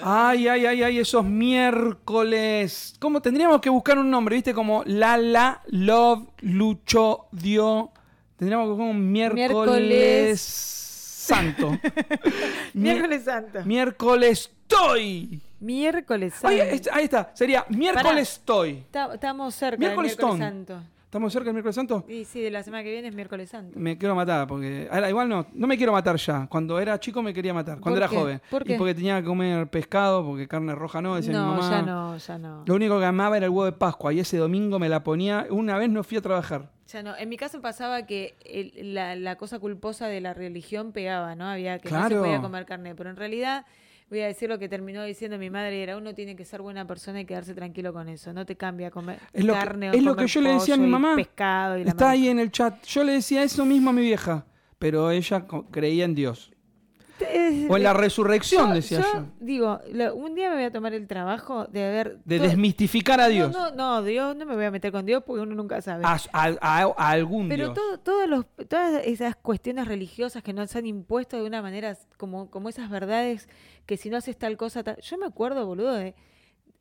Ay, ay, ay, ay, esos miércoles. ¿Cómo tendríamos que buscar un nombre, viste? Como Lala, Love, Lucho, Dio. Tendríamos que buscar un miércoles, Miércoles. santo. Miércoles Santo. miércoles estoy. Miércoles Santo. Ahí está, sería miércoles estoy. Está- Estamos cerca Miércoles del miércoles. Santo. ¿Estamos cerca del miércoles santo? Y sí, de la semana que viene es miércoles santo. Me quiero matar, porque. Ahora, igual no, no me quiero matar ya. Cuando era chico me quería matar, cuando ¿Por era qué? joven. ¿Por Y qué? porque tenía que comer pescado, porque carne roja no, decía mi No, mamá. ya no, ya no. Lo único que amaba era el huevo de Pascua y ese domingo me la ponía. Una vez no fui a trabajar. Ya no. En mi caso pasaba que el- la, la cosa culposa de la religión pegaba, ¿no? Había que no se podía comer carne. Pero en realidad, voy a decir lo que terminó diciendo mi madre, era uno tiene que ser buena persona y quedarse tranquilo con eso. No te cambia comer Es lo que- carne o es lo comer que yo le decía a mi mamá. pescado y la Está ahí en el chat. Yo le decía eso mismo a mi vieja, pero ella creía en Dios. Es- O en la resurrección, yo- decía yo yo. Digo, lo- un día me voy a tomar el trabajo de haber... De to- desmistificar a Dios. No, no, no, Dios, no me voy a meter con Dios porque uno nunca sabe. A, a- a- a algún Pero Dios. todo, todos los, todas esas cuestiones religiosas que nos han impuesto de una manera como, como esas verdades que si no haces tal cosa, tal- yo me acuerdo, boludo, de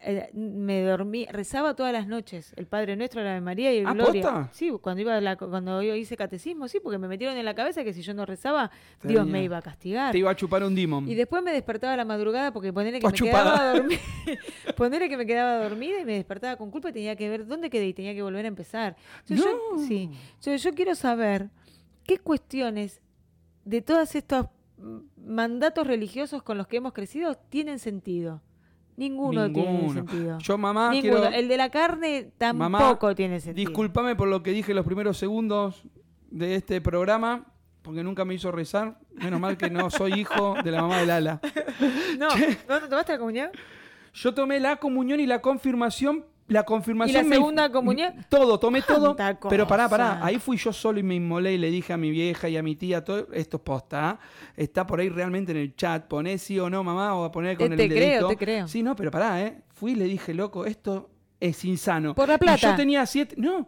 eh, me dormí, rezaba todas las noches el Padre Nuestro, la Ave María y el ¿Ah, Gloria. posta? Sí, cuando iba a la- cuando yo hice catecismo, sí, porque me metieron en la cabeza que si yo no rezaba, Dios me iba a castigar. Te iba a chupar un demon. Y después me despertaba a la madrugada porque ponerle que me chupada. quedaba dormida. ponerle que me quedaba dormida y me despertaba con culpa y tenía que ver dónde quedé y tenía que volver a empezar. Yo, No. sí. Entonces, yo quiero saber qué cuestiones de todos estos mandatos religiosos con los que hemos crecido tienen sentido. Ninguno, tiene Ninguno. sentido. Yo, mamá, Ninguno. quiero. El de la carne Mamá, tampoco tiene sentido. Discúlpame por lo que dije los primeros segundos de este programa, porque nunca me hizo rezar. Menos mal que no soy hijo de la mamá de Lala. No, ¿no te tomaste la comunión? Yo tomé la comunión y la confirmación. La confirmación. ¿Y la me- segunda comunión? Todo, tomé todo. Tanta Pero pará, pará. Ahí fui yo solo y me inmolé y le dije a mi vieja y a mi tía, todo esto es posta. ¿ah? Está por ahí realmente en el chat. Poné sí o no, mamá, o a poner con Eh, el te creo, dedito. te creo. Sí, no, pero pará, ¿eh? Fui y le dije, loco, esto es insano. Por la Y plata. yo tenía siete. No.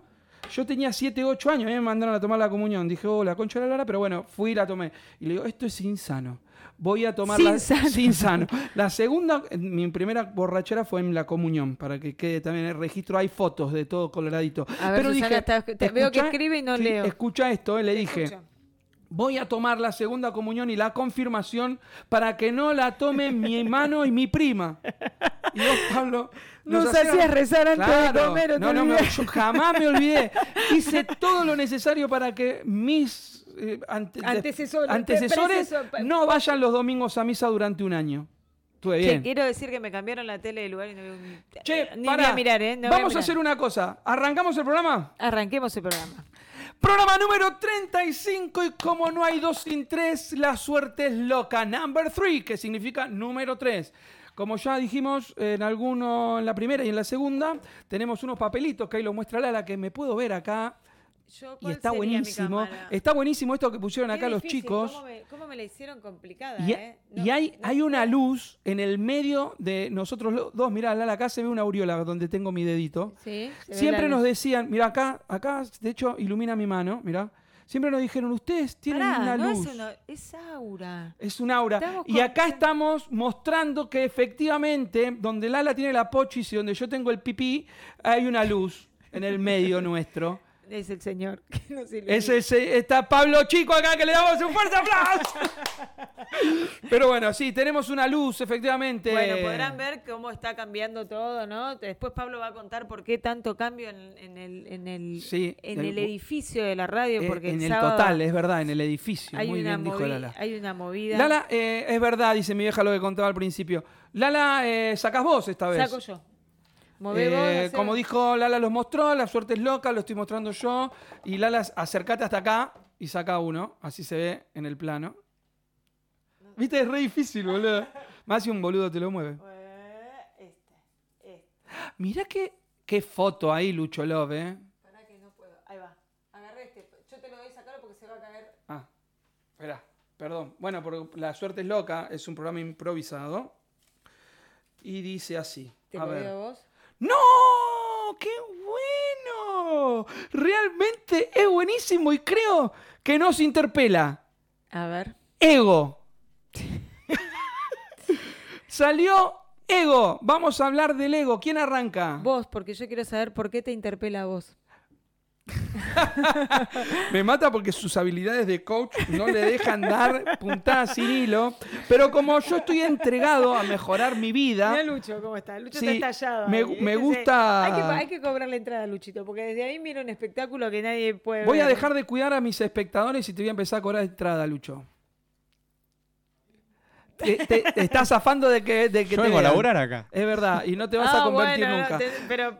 Yo tenía 7, 8 años, me mandaron a tomar la comunión. Dije, oh, la concha de la lora, pero bueno, fui y la tomé. Y le digo, esto es insano. Voy a tomar la. Sinsano. Sinsano. La segunda, mi primera borrachera fue en la comunión, para que quede también el registro. Hay fotos de todo coloradito. A ver, pero Susana, dije, está- te veo que escribe y no sí, leo. Escucha esto, eh, le dije. Voy a tomar la segunda comunión y la confirmación para que no la tome mi hermano y mi prima. Y vos, Pablo. Nos hacían- hacías rezar antes de comer, ¿o te No, no, me- olvidás? yo jamás me olvidé. Hice todo lo necesario para que mis eh, ante- Antecesores, no vayan los domingos a misa durante un año. Estuve Che, quiero decir que me cambiaron la tele de lugar y no veo un... Che, ni pará. voy a mirar, ¿eh? No Vamos a mirar. hacer una cosa. ¿Arrancamos el programa? Arranquemos el programa. Programa número 35 y como no hay dos sin tres, la suerte es loca. Number 3, que significa número 3. Como ya dijimos en alguno, en la primera y en la segunda, tenemos unos papelitos que ahí lo muestra Lala, que me puedo ver acá. Yo, Y ¿cuál está buenísimo. Está buenísimo esto que pusieron Qué acá los chicos. ¿Cómo me, cómo me la hicieron complicada, Y, eh? No- y hay, no hay una luz en el medio de nosotros lo- dos. Mirá, Lala, acá se ve una aureola donde tengo mi dedito. Sí, Siempre nos decían, mira acá, acá, de hecho, ilumina mi mano, mira. Siempre nos dijeron, ustedes tienen Pará, una no luz. es, una- es aura. Es un aura. Estamos Y acá estamos mostrando que efectivamente, donde Lala tiene la pochis y donde yo tengo el pipí, hay una luz en el medio nuestro. Es el señor que nos ilumina. Ese, está Pablo Chico acá que le damos un fuerte aplauso. Pero bueno, sí, tenemos una luz, efectivamente. Bueno, podrán ver cómo está cambiando todo, ¿no? Después Pablo va a contar por qué tanto cambio en, en el, en el, Sí, en el- el edificio de la radio. Eh, Porque en el total, es verdad, en el edificio. hay, Muy una bien dijo Lala. hay una movida. Lala, eh, es verdad, dice mi vieja lo que contaba al principio. Lala, eh, sacás vos esta vez. Saco yo. Eh, como dijo Lala, los mostró, la suerte es loca, lo estoy mostrando yo. Y Lala, acercate hasta acá y saca uno, así se ve en el plano. Viste, es re difícil, boludo. Más si un boludo te lo mueve. Este, este. Mirá qué, qué foto ahí, Lucho Love, eh. Pará que no puedo. Ahí va. Agarré este. Yo te lo doy sacarlo porque se va a caer. Ah, espera, perdón. Bueno, porque La Suerte es Loca es un programa improvisado. Y dice así. ¿Te a lo ver. vos? ¡No! ¡Qué bueno! Realmente es buenísimo y creo que nos interpela. A ver. Ego. Salió ego. Vamos a hablar del ego. ¿Quién arranca? Vos, porque yo quiero saber por qué te interpela a vos. Me mata porque sus habilidades de coach no le dejan dar puntadas sin hilo. Pero como yo estoy entregado a mejorar mi vida. Mira Lucho cómo está. Lucho Sí, está estallado. me- ahí, me ¿viste? gusta- Hay que, hay que cobrar la entrada, Luchito, porque desde ahí mira un espectáculo que nadie puede Voy a dejar de cuidar a mis espectadores y te voy a empezar a cobrar entrada, Lucho. Te, te- te estás zafando de que, de que Yo te vengo a laburar acá. Es verdad, y no te vas Ah, a convertir bueno, no, nunca. te- pero,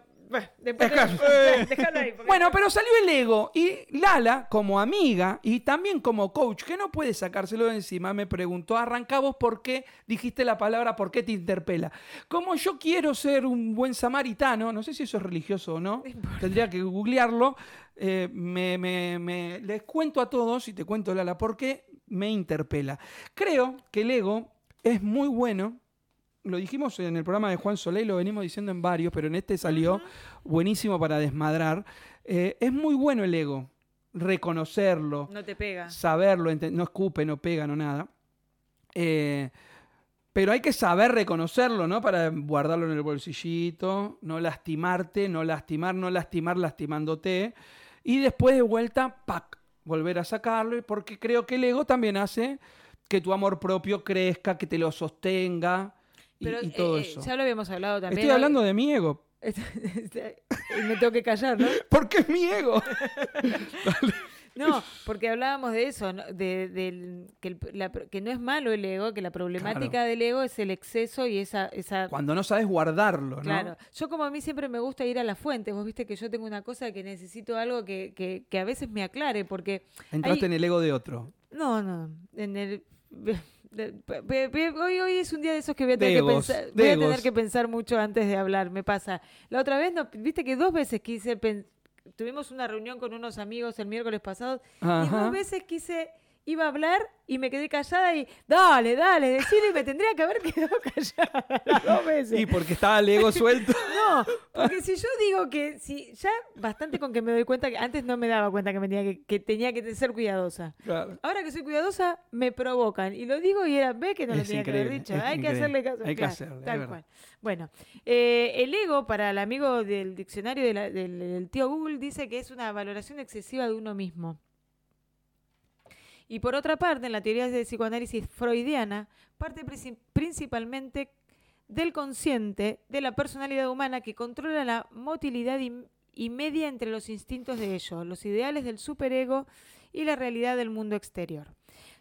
después Es te- claro. déjalo ahí. porque- Bueno, pero salió el ego y Lala, como amiga y también como coach, que no puede sacárselo de encima, me preguntó, arranca vos por qué dijiste la palabra, por qué te interpela. Como yo quiero ser un buen samaritano, no sé si eso es religioso o no, tendría que googlearlo, eh, me, me- me- les cuento a todos y te cuento, Lala, por qué me interpela. Creo que el ego es muy bueno. Lo dijimos en el programa de Juan Soleil, lo venimos diciendo en varios, pero en este salió buenísimo para desmadrar. Eh, es muy bueno el ego, reconocerlo, No te pega. saberlo, no escupe, no pega, no nada. Eh, pero hay que saber reconocerlo, ¿no? Para guardarlo en el bolsillito, no lastimarte, no lastimar, no lastimar lastimándote. Y después de vuelta, ¡pac! Volver a sacarlo, porque creo que el ego también hace que tu amor propio crezca, que te lo sostenga y, Pero, y todo eh, eh, eso. Ya lo habíamos hablado también. Estoy hablando de mi ego. y me tengo que callar, ¿no? Porque es mi ego. No, porque hablábamos de eso, ¿no? de, que, el- la- que no es malo el ego, que la problemática Claro. del ego es el exceso y esa... esa Cuando no sabes guardarlo, ¿no? Claro, yo como a mí siempre me gusta ir a la fuente, vos viste que yo tengo una cosa que necesito algo que, que, que a veces me aclare, porque... Entraste hay- en el ego de otro. No, no, en el... Hoy, hoy es un día de esos que voy a tener, que pensar, voy a tener que pensar mucho antes de hablar, me pasa. La otra vez, no, viste que dos veces quise... Tuvimos una reunión con unos amigos el miércoles pasado y dos veces quise, iba a hablar y me quedé callada y, dale, dale, decirle, y me tendría que haber quedado callada las dos veces. Y porque estaba el ego suelto. No, porque si yo digo que, si ya bastante con que me doy cuenta que antes no me daba cuenta que, me tenía que, que tenía que ser cuidadosa. Claro. Ahora que soy cuidadosa, me provocan. Y lo digo y era, ve que no lo Es tenía que haber dicho. Hay que hacerle caso. Hay que claro, hacerle, tal cual. Bueno, eh, el ego, para el amigo del diccionario de la- del, del tío Google, dice que es una valoración excesiva de uno mismo. Y por otra parte, en la teoría de psicoanálisis freudiana, parte princi- principalmente del consciente, de la personalidad humana que controla la motilidad y, media entre los instintos de ello, los ideales del superego y la realidad del mundo exterior.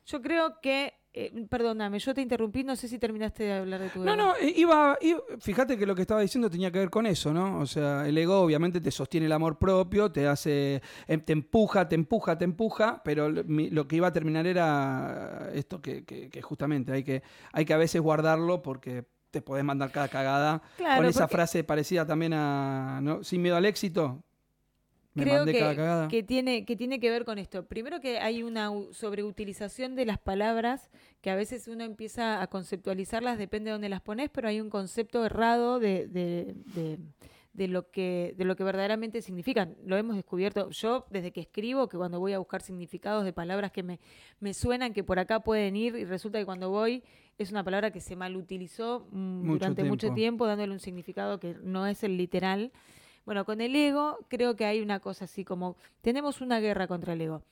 Yo creo que, eh, perdóname, yo te interrumpí, no sé si terminaste de hablar de tu No, ego. no, iba, iba- Fíjate que lo que estaba diciendo tenía que ver con eso, ¿no? O sea, el ego obviamente te sostiene el amor propio, te hace. em, te empuja, te empuja, te empuja, pero lo que iba a terminar era esto que, que- que justamente hay que, hay que a veces guardarlo porque te podés mandar cada cagada. Claro, con esa porque- frase parecida también a. ¿no? Sin miedo al éxito. Me Creo mandé que, cada cagada. que tiene, que tiene que ver con esto. Primero que hay una sobreutilización de las palabras que a veces uno empieza a conceptualizarlas, depende de dónde las pones, pero hay un concepto errado de, de, de- de lo que, de lo que verdaderamente significan. Lo hemos descubierto yo desde que escribo, que cuando voy a buscar significados de palabras que me, me suenan, que por acá pueden ir, y resulta que cuando voy es una palabra que se malutilizó mm, Mucho durante mucho tiempo, dándole un significado que no es el literal. Bueno, con el ego creo que hay una cosa así como, tenemos una guerra contra el ego.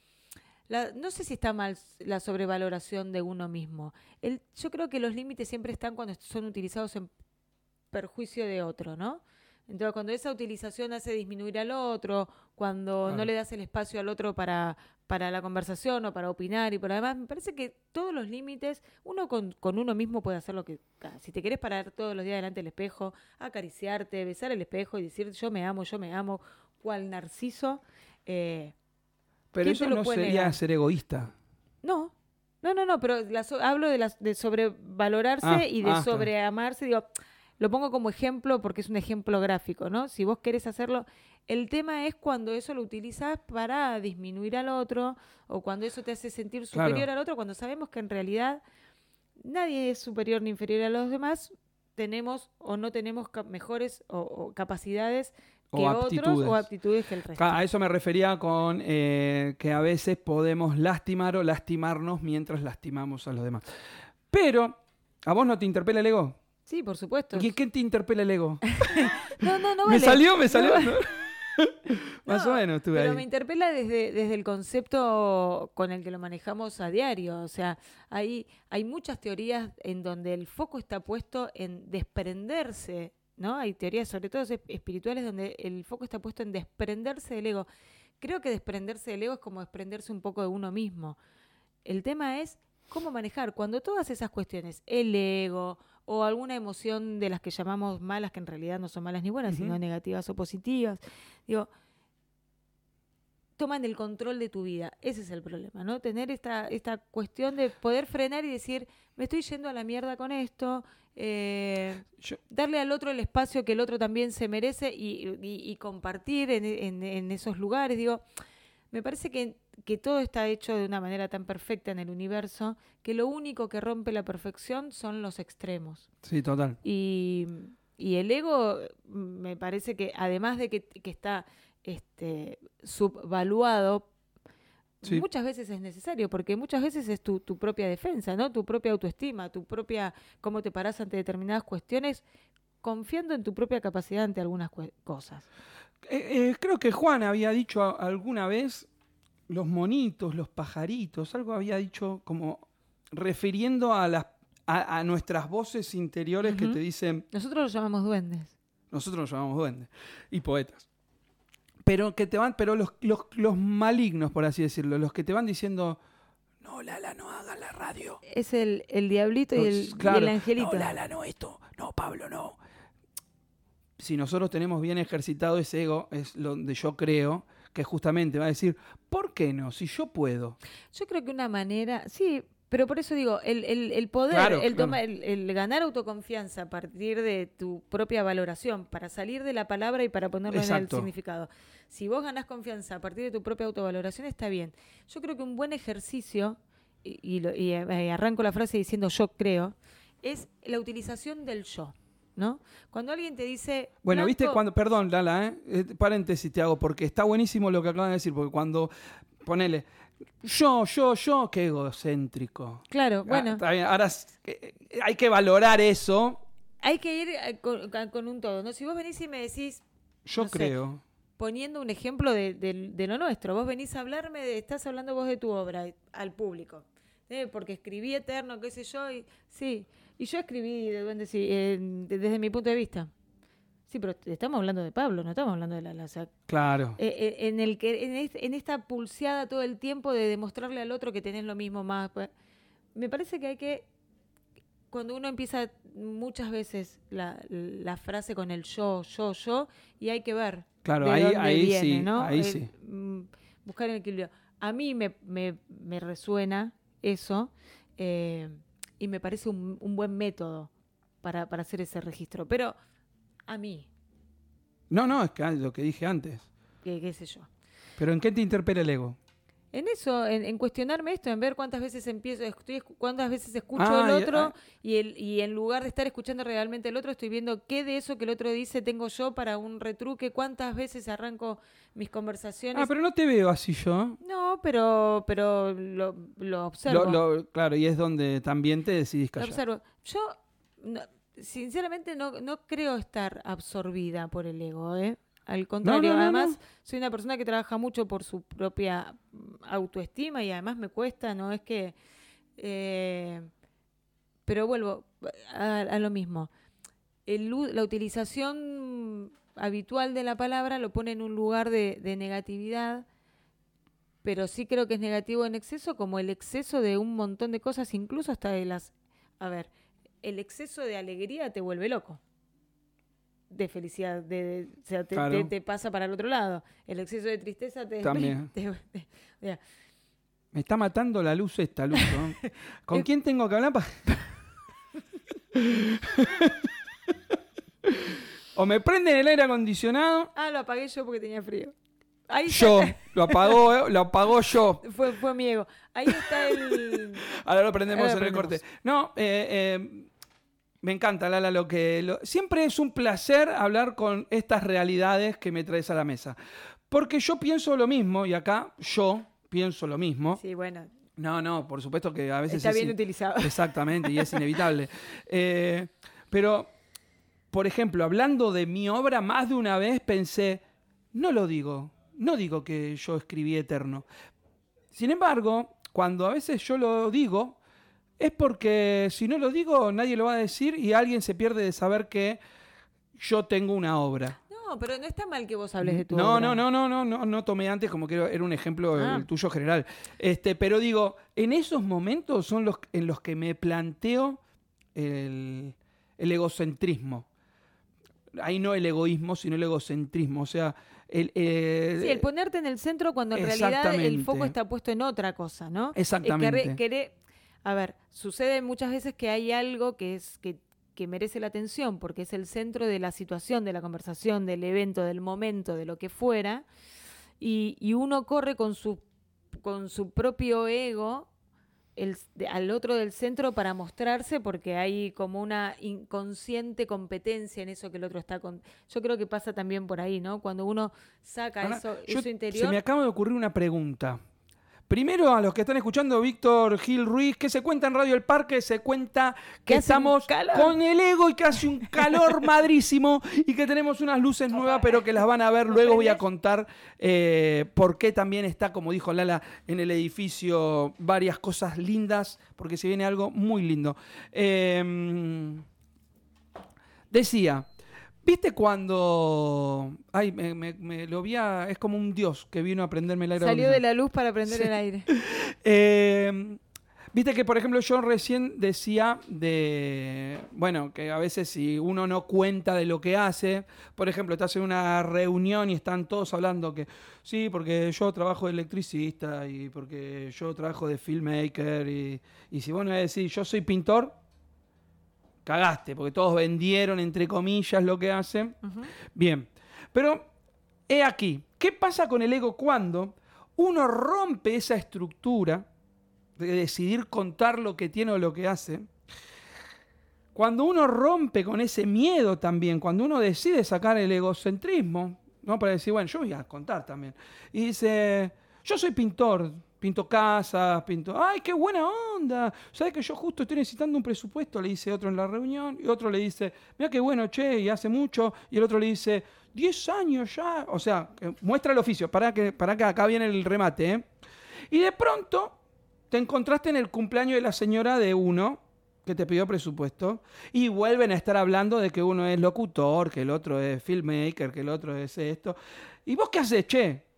La- no sé si está mal la sobrevaloración de uno mismo. El, yo creo que los límites siempre están cuando son utilizados en perjuicio de otro, ¿no? Entonces, cuando esa utilización hace disminuir al otro, cuando Claro. no le das el espacio al otro para, para la conversación o para opinar y por además, me parece que todos los límites, uno con, con uno mismo puede hacer lo que... Si te querés parar todos los días delante del espejo, acariciarte, besar el espejo y decir yo me amo, yo me amo, cual narciso, eh, Pero ¿quién eso no sería negar? ser egoísta. no, no, no, no, pero la so- hablo de, las de sobrevalorarse Ah, y de ah, sobreamarse. Digo, lo pongo como ejemplo porque es un ejemplo gráfico, ¿no? Si vos querés hacerlo, el tema es cuando eso lo utilizas para disminuir al otro o cuando eso te hace sentir Claro. superior al otro, cuando sabemos que en realidad nadie es superior ni inferior a los demás, tenemos o no tenemos mejores o, o capacidades O que otros aptitudes. o aptitudes que el resto. Claro, a eso me refería con eh, que a veces podemos lastimar o lastimarnos mientras lastimamos a los demás. Pero, ¿a vos no te interpela el ego? Sí, por supuesto. ¿Y qué te interpela el ego? No, no, no ¿Me vale. salió? ¿Me salió? No. Más No, o menos estuve pero ahí. me interpela desde, desde el concepto con el que lo manejamos a diario. O sea, hay, hay muchas teorías en donde el foco está puesto en desprenderse, ¿no? Hay teorías, sobre todo es- espirituales, donde el foco está puesto en desprenderse del ego. Creo que desprenderse del ego es como desprenderse un poco de uno mismo. El tema es cómo manejar cuando todas esas cuestiones, el ego o alguna emoción de las que llamamos malas, que en realidad no son malas ni buenas, sino negativas o positivas, digo, toman el control de tu vida. Ese es el problema, ¿no? Tener esta, esta cuestión de poder frenar y decir, me estoy yendo a la mierda con esto, eh, Yo- darle al otro el espacio que el otro también se merece y, y- y compartir en, en- en esos lugares. Digo, me parece que, que todo está hecho de una manera tan perfecta en el universo que lo único que rompe la perfección son los extremos. Sí, total. Y, y el ego mm, me parece que además de que, que está este, subvaluado, Sí. muchas veces es necesario, porque muchas veces es tu, tu propia defensa, ¿no? Tu propia autoestima, tu propia, cómo te parás ante determinadas cuestiones, confiando en tu propia capacidad ante algunas cosas. Eh, eh, creo que Juan había dicho a- alguna vez los monitos, los pajaritos, algo había dicho como refiriendo a, las, a, a nuestras voces interiores que te dicen, Nosotros los llamamos duendes. nosotros nos llamamos duendes y poetas. Pero que te van, pero los, los, los malignos, por así decirlo, los que te van diciendo, no, Lala, no hagas la radio. Es el, el diablito y el, Los- y el angelito. No, Lala, no esto. No, Pablo, no. Si nosotros tenemos bien ejercitado ese ego, es donde yo creo que justamente va a decir, ¿por qué no? Si yo puedo. Yo creo que una manera, sí, pero por eso digo, el, el- el poder, Claro, el, toma- el, el ganar autoconfianza a partir de tu propia valoración, para salir de la palabra y para ponerlo en el significado. Si vos ganás confianza a partir de tu propia autovaloración, está bien. Yo creo que un buen ejercicio, y, y lo- y, eh, arranco la frase diciendo yo creo, es la utilización del yo. ¿No? Cuando alguien te dice. Bueno, viste cuando, perdón, Lala, ¿eh? Eh, paréntesis te hago, porque está buenísimo lo que acaban de decir, porque cuando, ponele, yo, yo, yo, qué egocéntrico. Claro, Ah, bueno. está bien, ahora eh, hay que valorar eso, Hay que ir con, con un todo, ¿no? Si vos venís y me decís, yo No sé. creo. poniendo un ejemplo de, de- de lo nuestro. Vos venís a hablarme, de, estás hablando vos de tu obra al público. Porque escribí Eterno, qué sé yo, y sí. Y yo escribí de duende, sí, eh, de- desde mi punto de vista. Sí, pero estamos hablando de Pablo, no estamos hablando de la Laza. Claro. Eh, eh, en, el que, en, est- en esta pulseada todo el tiempo de demostrarle al otro que tenés lo mismo más. pues, Me parece que hay que. Cuando uno empieza muchas veces la, la frase con el yo, yo, yo, y hay que ver. Claro, de ahí- dónde ahí viene, sí, ¿no? ahí Eh, sí. mm, buscar el equilibrio. A mí me, me, me resuena eso eh, y me parece un, un buen método para, para hacer ese registro. Pero a mí, No, no, es que lo que dije antes. que- qué sé yo. Pero ¿en qué te interpela el ego? En eso, en, en cuestionarme esto, en ver cuántas veces empiezo, estoy, cuántas veces escucho Ah, el y- otro ah. y, el, y en lugar de estar escuchando realmente el otro, estoy viendo qué de eso que el otro dice tengo yo para un retruque, cuántas veces arranco mis conversaciones. Ah, pero no te veo así yo. No, pero, pero lo, lo observo. Lo- lo- claro, y es donde también te decidís Lo callar. observo. Yo, no- sinceramente, no, no creo estar absorbida por el ego, ¿eh? Al contrario, no, no, además, no. soy una persona que trabaja mucho por su propia mm, autoestima y además me cuesta, no es que... eh, pero vuelvo a, a lo mismo. El la utilización habitual de la palabra lo pone en un lugar de, de negatividad, pero sí creo que es negativo en exceso, como el exceso de un montón de cosas, incluso hasta de las... A ver, el exceso de alegría te vuelve loco. De felicidad, de, de- o sea, te, Claro. te- te pasa para el otro lado. El exceso de tristeza te... También. te- te- o sea, Me está matando la luz esta luz, ¿no? ¿Con Eh, quién tengo que hablar? o me prenden el aire acondicionado, ah, lo apagué yo porque tenía frío. Ahí yo. está- Lo apagó, eh, lo apagó yo. fue, fue mi ego. Ahí está el... Ahora lo prendemos Ahora lo en el corte. No, eh, eh, me encanta, Lala, lo que... lo- siempre es un placer hablar con estas realidades que me traes a la mesa. Porque yo pienso lo mismo, y acá yo pienso lo mismo. Sí, bueno, No, no, por supuesto que a veces está es bien in- utilizado. Exactamente, y es inevitable. Eh, Pero, por ejemplo, hablando de mi obra, más de una vez pensé, no lo digo, no digo que yo escribí eterno. Sin embargo, cuando a veces yo lo digo, es porque si no lo digo, nadie lo va a decir y alguien se pierde de saber que yo tengo una obra. No, pero no está mal que vos hables de tu no, obra. No, no, no, no, no, no tomé antes como que era un ejemplo Ah. el tuyo general. Este, pero digo, en esos momentos son los en los que me planteo el, el egocentrismo. Ahí no el egoísmo, sino el egocentrismo. O sea, el, eh, Sí, el ponerte en el centro cuando en realidad el foco está puesto en otra cosa, ¿no? Exactamente. Eh, queré- queré- a ver, sucede muchas veces que hay algo que es que, que merece la atención porque es el centro de la situación, de la conversación, del evento, del momento, de lo que fuera, y, y uno corre con su, con su propio ego el- al otro del centro para mostrarse porque hay como una inconsciente competencia en eso que el otro está con. Yo creo que pasa también por ahí, ¿no? Cuando uno saca Ahora, eso, yo- eso interior. Se me acaba de ocurrir una pregunta. Primero, a los que están escuchando, Víctor Gil Ruiz, que se cuenta en Radio El Parque, se cuenta que estamos con el ego y que hace un calor madrísimo y que tenemos unas luces nuevas, pero que las van a ver. Luego voy a contar eh, por qué también está, como dijo Lala, en el edificio varias cosas lindas, porque se viene algo muy lindo. Eh, decía, ¿viste cuando... Ay, me, me- me lo vi a- Es como un dios que vino a prenderme el aire. Salió de la luz para prender Sí. el aire. Eh, Viste que, por ejemplo, yo recién decía de, bueno, que a veces si uno no cuenta de lo que hace, por ejemplo, estás en una reunión y están todos hablando que, sí, porque yo trabajo de electricista y porque yo trabajo de filmmaker y, y si vos no decís, yo soy pintor, cagaste, porque todos vendieron, entre comillas, lo que hacen. Bien, pero he aquí, ¿qué pasa con el ego cuando uno rompe esa estructura de decidir contar lo que tiene o lo que hace? Cuando uno rompe con ese miedo también, cuando uno decide sacar el egocentrismo, ¿no? Para decir, bueno, yo voy a contar también. Y dice, yo soy pintor, pinto casas, pinto, ay, qué buena onda. ¿Sabes que yo justo estoy necesitando un presupuesto? Le dice otro en la reunión, y otro le dice, mira qué bueno, che, y hace mucho. Y el otro le dice, 10 años ya. O sea, muestra el oficio, para que, para que acá viene el remate, ¿eh? Y de pronto te encontraste en el cumpleaños de la señora de uno que te pidió presupuesto y vuelven a estar hablando de que uno es locutor, que el otro es filmmaker, que el otro es esto. ¿Y vos qué haces, che?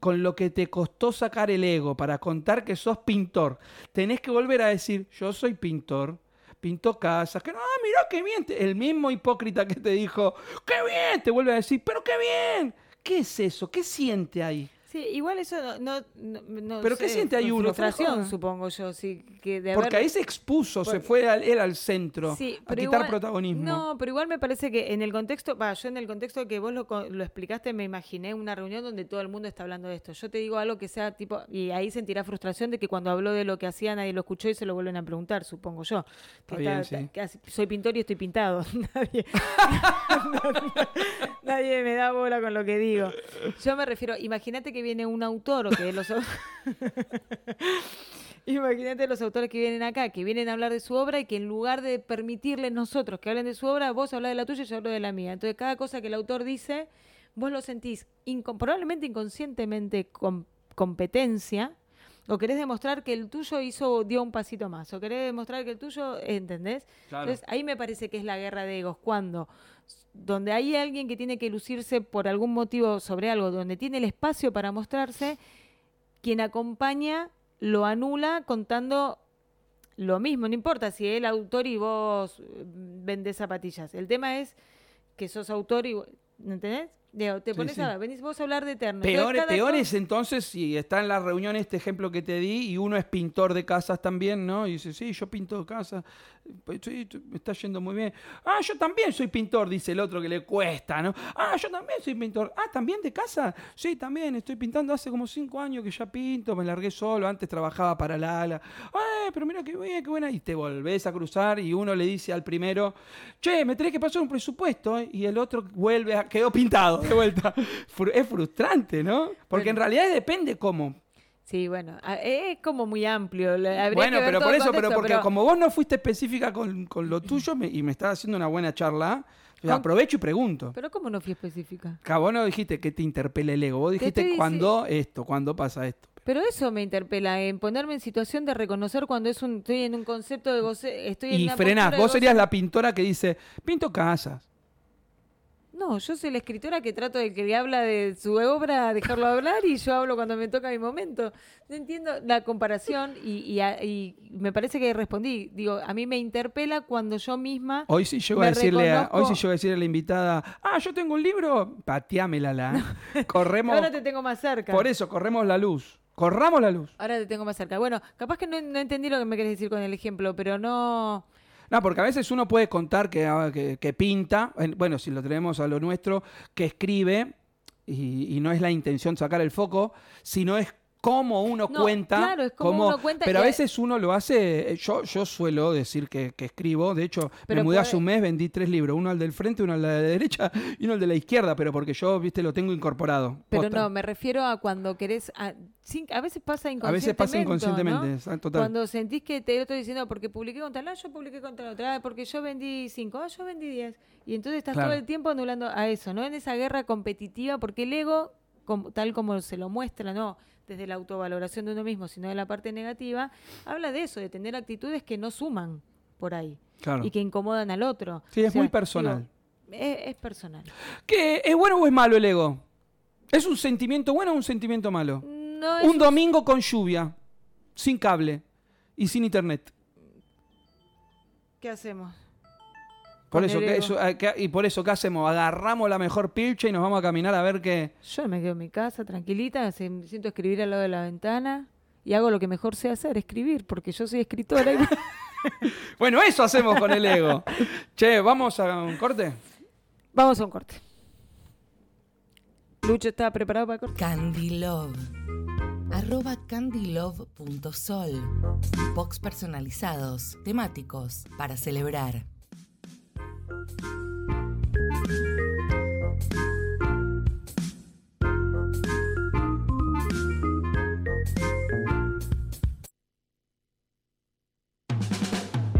Con lo que te costó sacar el ego para contar que sos pintor, tenés que volver a decir, yo soy pintor, pinto casas, que no, ah, mirá qué bien, el mismo hipócrita que te dijo, qué bien, te vuelve a decir, pero qué bien. ¿Qué es eso? ¿Qué siente ahí? Sí, igual eso no. no, no- ¿Pero qué sé, siente ahí uno? Frustración, supongo yo. Sí, que de Porque haber- ahí se expuso, se Porque- fue al- él al centro Sí, a quitar igual- protagonismo. No, pero igual me parece que en el contexto, va, yo en el contexto que vos lo, lo explicaste, me imaginé una reunión donde todo el mundo está hablando de esto. Yo te digo algo que sea tipo, y ahí sentirá frustración de que cuando habló de lo que hacía nadie lo escuchó y se lo vuelven a preguntar, supongo yo. Que Está bien, sí. que así- soy pintor y estoy pintado. nadie, nadie me da bola con lo que digo. Yo me refiero, imagínate que viene un autor o que los... Imagínate los autores que vienen acá, que vienen a hablar de su obra y que en lugar de permitirles nosotros que hablen de su obra, vos hablas de la tuya y yo hablo de la mía. Entonces, cada cosa que el autor dice, vos lo sentís inco- probablemente inconscientemente con competencia, o querés demostrar que el tuyo hizo, dio un pasito más, o querés demostrar que el tuyo, ¿entendés? Claro. Entonces, ahí me parece que es la guerra de egos, cuando donde hay alguien que tiene que lucirse por algún motivo sobre algo, donde tiene el espacio para mostrarse, quien acompaña lo anula contando lo mismo, no importa si el autor y vos eh, vendés zapatillas. El tema es que sos autor y... vos- ¿Entendés? Te Sí, pones sí. a venís vos a hablar de eterno. Peor, Entonces, peor es entonces si está en la reunión este ejemplo que te di y uno es pintor de casas también, ¿no? Y dice, sí, yo pinto casas, pues, sí, me está yendo muy bien. Ah, yo también soy pintor, dice el otro que le cuesta, ¿no? Ah, yo también soy pintor. Ah, ¿también de casa? Sí, también, estoy pintando hace como cinco años que ya pinto, me largué solo, antes trabajaba para Lala. Ay, pero mira qué bien, qué buena. Y te volvés a cruzar y uno le dice al primero, che, me tenés que pasar un presupuesto, ¿eh? y el otro vuelve, a, quedó pintado de vuelta. Es frustrante, ¿no? Porque en realidad depende cómo. Sí, bueno, es como muy amplio. habría Bueno, que ver pero todo por eso, pero porque como vos no fuiste específica con, con lo tuyo me- y me estás haciendo una buena charla, Con- aprovecho y pregunto. Pero ¿cómo no fui específica? Acá vos no dijiste que te interpela el ego, vos Te dijiste cuando esto, cuando pasa esto. Pero eso me interpela, en ponerme en situación de reconocer cuando es un, estoy en un concepto de goce, estoy en Y una frenás, vos serías la pintora que dice, pinto casas. No, yo soy la escritora que trato de que le habla de su obra, dejarlo hablar y yo hablo cuando me toca mi momento. No entiendo la comparación y, y a- y me parece que respondí. Digo, a mí me interpela cuando yo misma... Hoy sí llego a decirle a, hoy sí llego a decirle a la invitada, ah, yo tengo un libro, pateámela la. Corremos. Ahora te tengo más cerca. Por eso, corremos la luz. Corramos la luz. Ahora te tengo más cerca. Bueno, capaz que no, no entendí lo que me querés decir con el ejemplo, pero no... No, porque a veces uno puede contar que, ah, que, pinta, en- bueno, si lo tenemos a lo nuestro, que escribe, y, y no es la intención sacar el foco, sino es cómo uno No, cuenta. claro, es cómo uno cuenta Pero a a- veces uno lo hace, eh, yo, yo suelo decir que, que escribo, de hecho, Pero me mudé hace un mes, vendí tres libros, uno al del frente, uno al de la derecha y uno al de la izquierda, pero porque yo, viste, lo tengo incorporado. Pero posta. no, me refiero a cuando querés... A, sin- a veces pasa a inconscientemente. veces pasa inconscientemente, es- total. Cuando sentís que te lo estoy diciendo porque publiqué contra la, yo publiqué contra la otra, ah, porque yo vendí cinco, ah, yo vendí diez. Y entonces estás Claro. todo el tiempo anulando a eso, ¿no? En esa guerra competitiva, porque el ego, como- tal como se lo muestra, no desde la autovaloración de uno mismo, sino de la parte negativa, habla de eso, de tener actitudes que no suman por ahí Claro. y que incomodan al otro. Sí, es muy personal. digo, es, es personal. ¿Qué, ¿Es bueno o es malo el ego? ¿Es un sentimiento bueno o un sentimiento malo? No Un domingo con lluvia, sin cable y sin internet. ¿Qué hacemos? Por eso, el ¿qué- ego. eso, eh, ¿qué- y por eso, ¿qué hacemos? Agarramos la mejor pilcha y nos vamos a caminar a ver qué. Yo me quedo en mi casa tranquilita, se- me siento a escribir al lado de la ventana y hago lo que mejor sé hacer, escribir, porque yo soy escritora. y- Bueno, eso hacemos con el ego. che, ¿vamos a un corte? Vamos a un corte. Lucho está preparado para el corte. Candy Love. Arroba candylove.sol. Box personalizados, temáticos, para celebrar.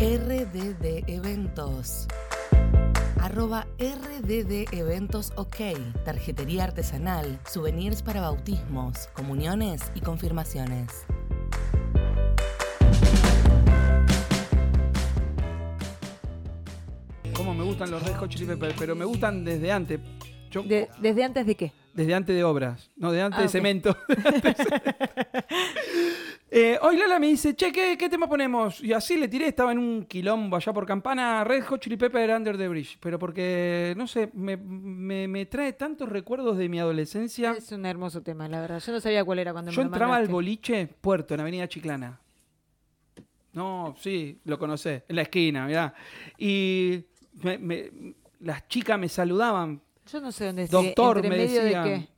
RDD Eventos. Arroba RDD Eventos OK. Tarjetería artesanal, souvenirs para bautismos, comuniones y confirmaciones. Gustan los Red Hot Chili Peppers, pero me gustan desde antes. Yo- De- ¿Desde antes de qué? Desde antes de obras, no, de antes Ah, de cemento. Eh, hoy Lala me dice, che, ¿qué, qué tema ponemos? Y así le tiré, estaba en un quilombo allá por campana, Red Hot Chili Pepper Under the Bridge. Pero porque, no sé, me, me- me trae tantos recuerdos de mi adolescencia. Es un hermoso tema, la verdad. Yo no sabía cuál era cuando Yo me lo entraba al boliche Puerto, en Avenida Chiclana. No, sí, lo conocé, en la esquina, mirá. Y me- me- las chicas me saludaban, Yo no sé dónde es. doctor, me decían. de qué.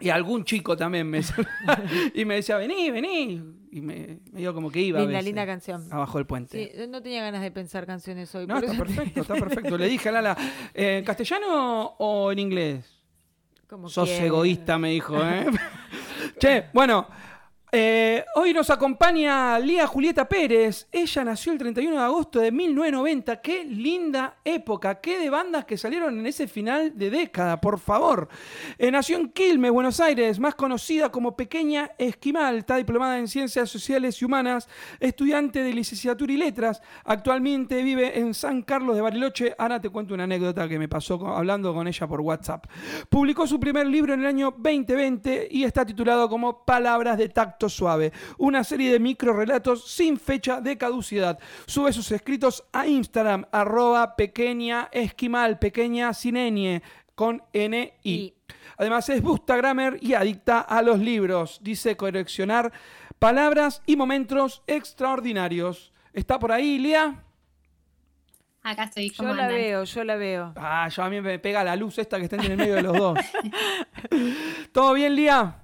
Y algún chico también me y me decía, vení, vení. Y me, me dio como que iba. a Linda, veces, linda canción. Abajo del puente. Sí, no tenía ganas de pensar canciones hoy. No, está perfecto, está perfecto. Le dije a Lala, eh, ¿en castellano o en inglés? Como Sos egoísta, me dijo, ¿eh? che, bueno, eh, hoy nos acompaña Lía Julieta Pérez. Ella nació el 31 de agosto de 1990. Qué linda época, qué de bandas que salieron en ese final de década, por favor. Eh, nació en Quilmes, Buenos Aires, más conocida como Pequeña Esquimal. Está diplomada en Ciencias Sociales y Humanas, estudiante de licenciatura y letras. Actualmente vive en San Carlos de Bariloche. Ahora te cuento una anécdota que me pasó hablando con ella por WhatsApp. Publicó su primer libro en el año 2020 y está titulado como Palabras de Tacto Suave, una serie de microrelatos sin fecha de caducidad. Sube sus escritos a Instagram, arroba pequeña esquimal, pequeña sin ñ, con N I. Además es bookstagrammer y adicta a los libros. Dice coleccionar palabras y momentos extraordinarios. ¿Está por ahí, Lía? Acá estoy. Yo ¿cómo la andan? veo, yo la veo. Ah, yo a mí me pega la luz esta que está en el medio de los dos. ¿Todo bien, Lía?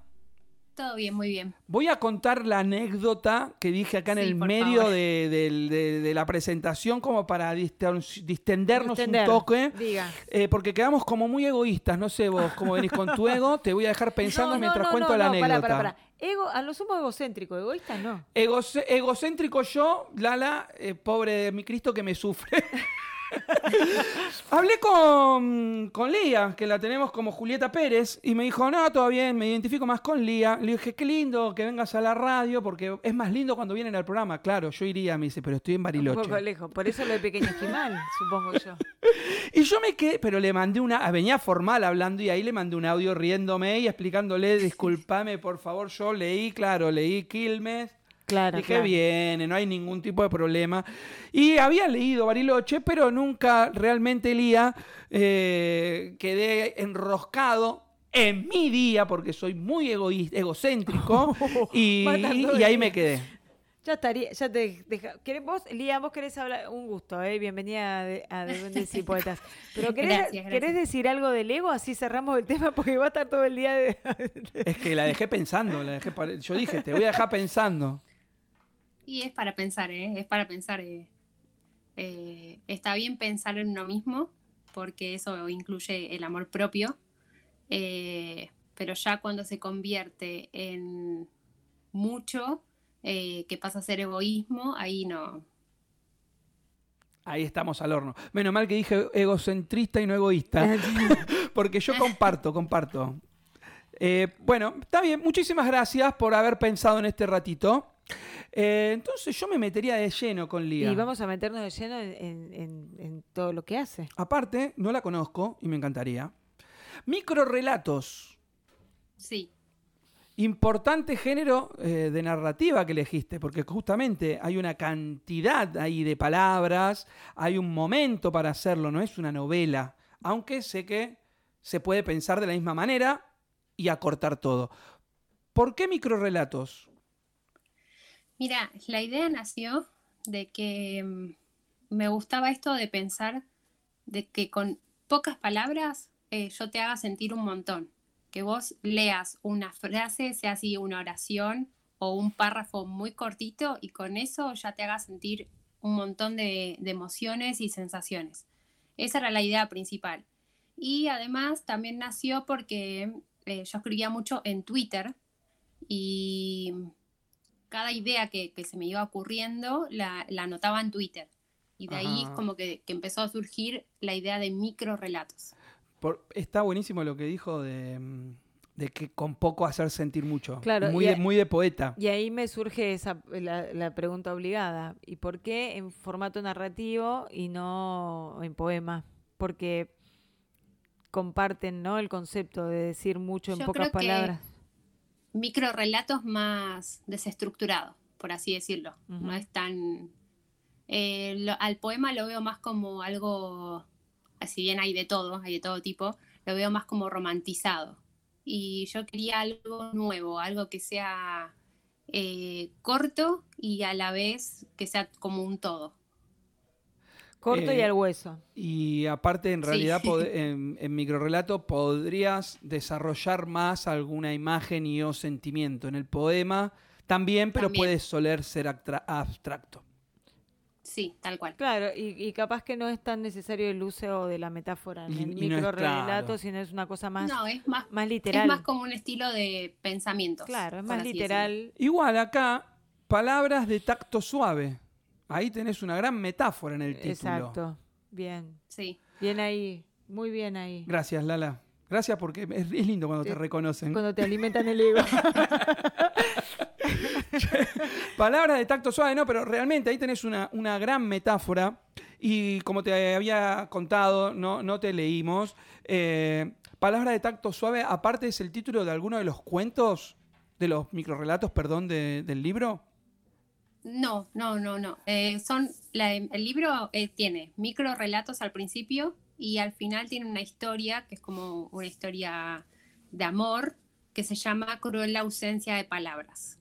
Todo bien, muy bien. Voy a contar la anécdota que dije acá en Sí, el medio de, del- de- de la presentación como para disten- distendernos Distender. un toque. Diga. eh, porque quedamos como muy egoístas. No sé vos cómo venís con tu ego. Te voy a dejar pensando No, no, mientras no, cuento la anécdota. Pará, pará, pará. Ego, a lo sumo egocéntrico, egoísta no. Egocéntrico yo, Lala, eh, pobre de mi Cristo que me sufre. Hablé con, con Lía, que la tenemos como Julieta Pérez, y me dijo, no, todo bien, me identifico más con Lía. Le dije, qué lindo que vengas a la radio, porque es más lindo cuando vienen al programa. Claro, yo iría, me dice, pero estoy en Un Bariloche. poco lejos. Por eso lo de pequeño esquimal, supongo yo. Y yo me quedé, pero le mandé una, venía formal hablando y ahí le mandé un audio riéndome y explicándole, discúlpame, por favor, yo leí, claro, leí Quilmes. Claro. Dije, claro. viene, no hay ningún tipo de problema. Y había leído Bariloche, pero nunca realmente Lía eh, quedé enroscado en mi día, porque soy muy egoísta, egocéntrico, y, y ahí me quedé. Ya estaría, ya te deja. ¿querés vos, Lía, vos querés hablar? Un gusto, ¿eh? Bienvenida a, de- a De Duendes y Poetas. Pero ¿querés, Gracias, gracias. ¿querés decir algo del ego? Así cerramos el tema porque va a estar todo el día de... Es que la dejé pensando, la dejé yo dije, te voy a dejar pensando. Y es para pensar, ¿eh? Es para pensar. eh, eh, está bien pensar en uno mismo, porque eso incluye el amor propio. eh, pero ya cuando se convierte en mucho, eh, que pasa a ser egoísmo, ahí no. Ahí estamos al horno. Menos mal que dije egocentrista y no egoísta. Porque yo comparto, comparto. Eh, bueno, está bien. Muchísimas gracias por haber pensado en este ratito. Eh, entonces yo me metería de lleno con Lía. Y vamos a meternos de lleno en, en- todo lo que hace. Aparte, no la conozco y me encantaría. Microrelatos. Sí, Importante género eh, de narrativa que elegiste, porque justamente hay una cantidad ahí de palabras, hay un momento para hacerlo, no es una novela, aunque sé que se puede pensar de la misma manera y acortar todo. ¿Por qué microrelatos? Mira, la idea nació de que mm, me gustaba esto de pensar de que con pocas palabras eh, yo te haga sentir un montón. Que vos leas una frase, sea así una oración o un párrafo muy cortito y con eso ya te haga sentir un montón de, emociones y sensaciones. Esa era la idea principal. Y además también nació porque eh, yo escribía mucho en Twitter y cada idea que, que se me iba ocurriendo la, la anotaba en Twitter. Y de ahí Ajá. como que, que empezó a surgir la idea de micro relatos. Por- está buenísimo lo que dijo de, mm, de que con poco hacer sentir mucho. Claro, muy, de, muy de poeta. Y ahí me surge esa, la, la pregunta obligada. ¿Y por qué en formato narrativo y no en poema? Porque comparten ¿no? el concepto de decir mucho en Yo pocas creo que- palabras. Micro relatos más desestructurados, por así decirlo. No es tan... eh, lo- al poema lo veo más como algo, si bien hay de todo, hay de todo tipo, lo veo más como romantizado. Y yo quería algo nuevo, algo que sea eh, corto y a la vez que sea como un todo. Corto y Eh, al hueso. Y aparte, en Sí. realidad, pod- en, en microrelato podrías desarrollar más alguna imagen y o sentimiento. En el poema también, pero También. puede soler ser abstracto. Sí, tal cual. Claro, y, y capaz que no es tan necesario el uso de la metáfora en Y- el y no es micro relato, claro. sino es una cosa más, No, es más, más es literal. más como un estilo de pensamientos. claro, es más literal. Igual acá, palabras de tacto suave. Ahí tenés una gran metáfora en el título. Exacto. Bien. Sí. Bien ahí. Muy bien ahí. Gracias, Lala. Gracias porque es, es lindo cuando te reconocen. Cuando te alimentan el ego. Palabras de tacto suave, no, pero realmente ahí tenés una, una gran metáfora. Y como te había contado, no, no te leímos. eh, Palabras de tacto suave, aparte es el título de alguno de los cuentos, de los microrelatos, perdón, de- del libro. No, no, no, no. Eh, son la- el libro eh, tiene micro relatos al principio y al final tiene una historia que es como una historia de amor que se llama Cruel la ausencia de palabras.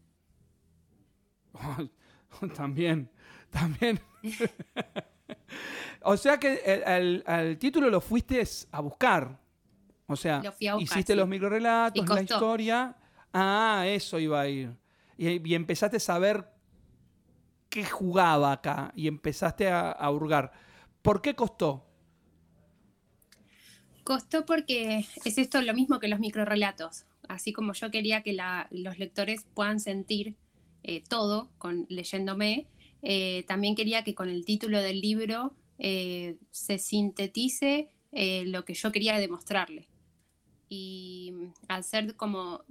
también, también. o sea que el, al- al título lo fuiste a buscar. O sea, Lo fui a buscar, hiciste sí. los microrelatos, la historia. Ah, eso iba a ir. Y, y empezaste a saber jugaba acá y empezaste a, a hurgar. ¿Por qué costó? Costó porque es esto lo mismo que los microrelatos. Así como yo quería que los lectores puedan sentir eh, todo con, leyéndome, eh, también quería que con el título del libro eh, se sintetice lo que yo quería demostrarle. Y mm, al ser como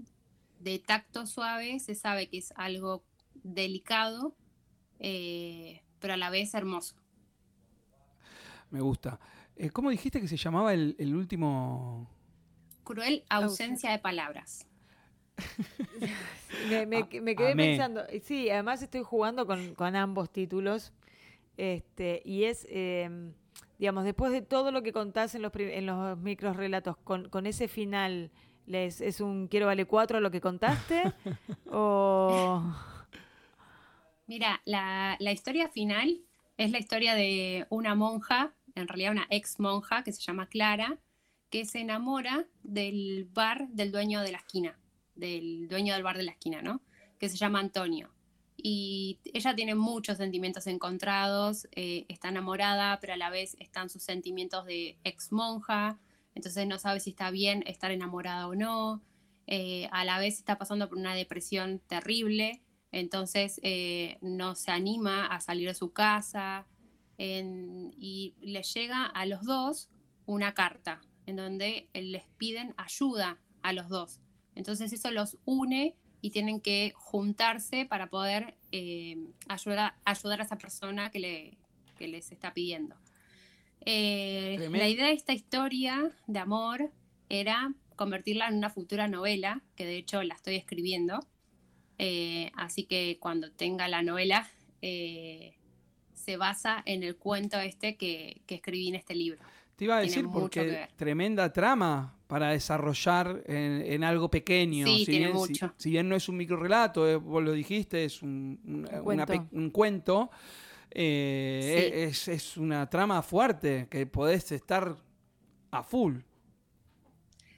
de tacto suave, se sabe que es algo delicado, eh, pero a la vez hermoso. Me gusta. Eh, ¿Cómo dijiste que se llamaba el, el último? Cruel ausencia de palabras. Me, me- quedé amé. pensando, sí, además estoy jugando con, con ambos títulos, este, y es, eh, digamos, después de todo lo que contás en los, en los micros relatos, con, con ese final, ¿les, ¿es un quiero vale cuatro lo que contaste? o... Mira, la, historia final es la historia de una monja, en realidad una ex monja que se llama Clara, que se enamora del bar del dueño de la esquina, del dueño del bar de la esquina, ¿no? Que se llama Antonio. Y ella tiene muchos sentimientos encontrados, eh, está enamorada, pero a la vez están sus sentimientos de ex monja, entonces no sabe si está bien estar enamorada o no, eh, a la vez está pasando por una depresión terrible, entonces eh, no se anima a salir de su casa en- y le llega a los dos una carta en donde les piden ayuda a los dos. Entonces eso los une y tienen que juntarse para poder eh, ayudar, ayudar a esa persona que, le, que les está pidiendo. Eh, la idea de esta historia de amor era convertirla en una futura novela, que de hecho la estoy escribiendo. Eh, así que cuando tenga la novela, eh, se basa en el cuento este que, que escribí en este libro. Te iba a Tiene decir mucho porque tremenda trama para desarrollar en, en algo pequeño. Sí, si tiene bien, mucho. Si, bien no es un microrelato, eh, vos lo dijiste, es un, un- una cuento. pe- un cuento. eh, Sí. es, es una trama fuerte que podés estar a full.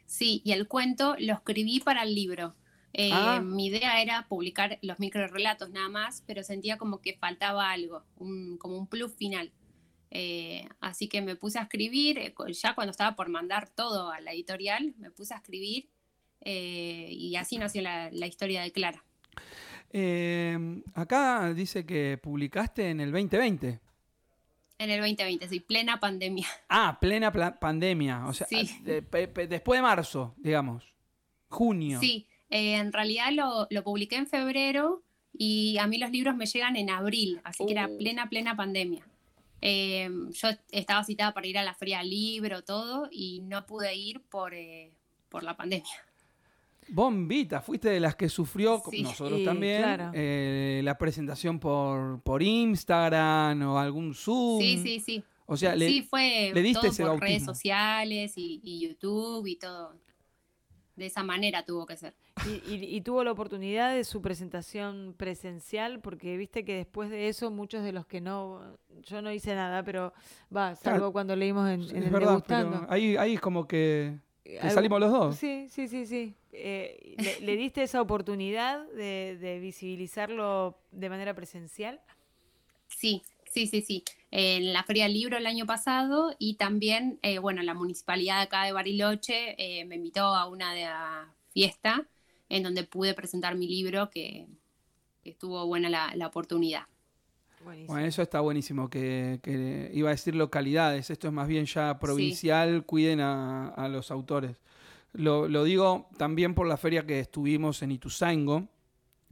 Sí, y el cuento lo escribí para el libro. Eh, Ah. Mi idea era publicar los microrelatos nada más, pero sentía como que faltaba algo, un- como un plus final. Eh, así que me puse a escribir, eh, ya cuando estaba por mandar todo a la editorial, me puse a escribir eh, y así nació la, la historia de Clara. Eh, acá dice que publicaste en el 2020. En el 2020, sí, plena pandemia. Ah, plena pandemia. O sea, Sí. después de marzo, digamos. Junio. Sí, eh, en realidad lo, lo publiqué en febrero y a mí los libros me llegan en abril, así que era Uh. plena, plena pandemia. Eh, yo estaba citada para ir a la feria libro, todo, y no pude ir por, eh, por la pandemia. Bombita, fuiste de las que sufrió, Sí. nosotros Sí, también, claro. eh, la presentación por, por Instagram o algún Zoom. Sí, sí, sí. O sea, le, sí, fue le diste todo ese por redes sociales y, y YouTube y todo. De esa manera tuvo que ser. Y, y- y tuvo la oportunidad de su presentación presencial, porque viste que después de eso muchos de los que no, yo no hice nada, pero va, salvo Claro, cuando leímos en, en es el verdad, degustando. pero ahí, ahí es como que, que Algo- salimos los dos. Sí, sí, sí, sí. Eh, le, le diste esa oportunidad de, de visibilizarlo de manera presencial? Sí, sí, sí, sí. En la Feria del Libro el año pasado y también, eh, bueno, la municipalidad acá de Bariloche eh, me invitó a una de la fiesta en donde pude presentar mi libro, que, que estuvo buena la, la oportunidad. Buenísimo. Bueno, eso está buenísimo, que, que iba a decir localidades, esto es más bien ya provincial, cuiden a, a los autores. Lo, lo digo también por la feria que estuvimos en Ituzaingo,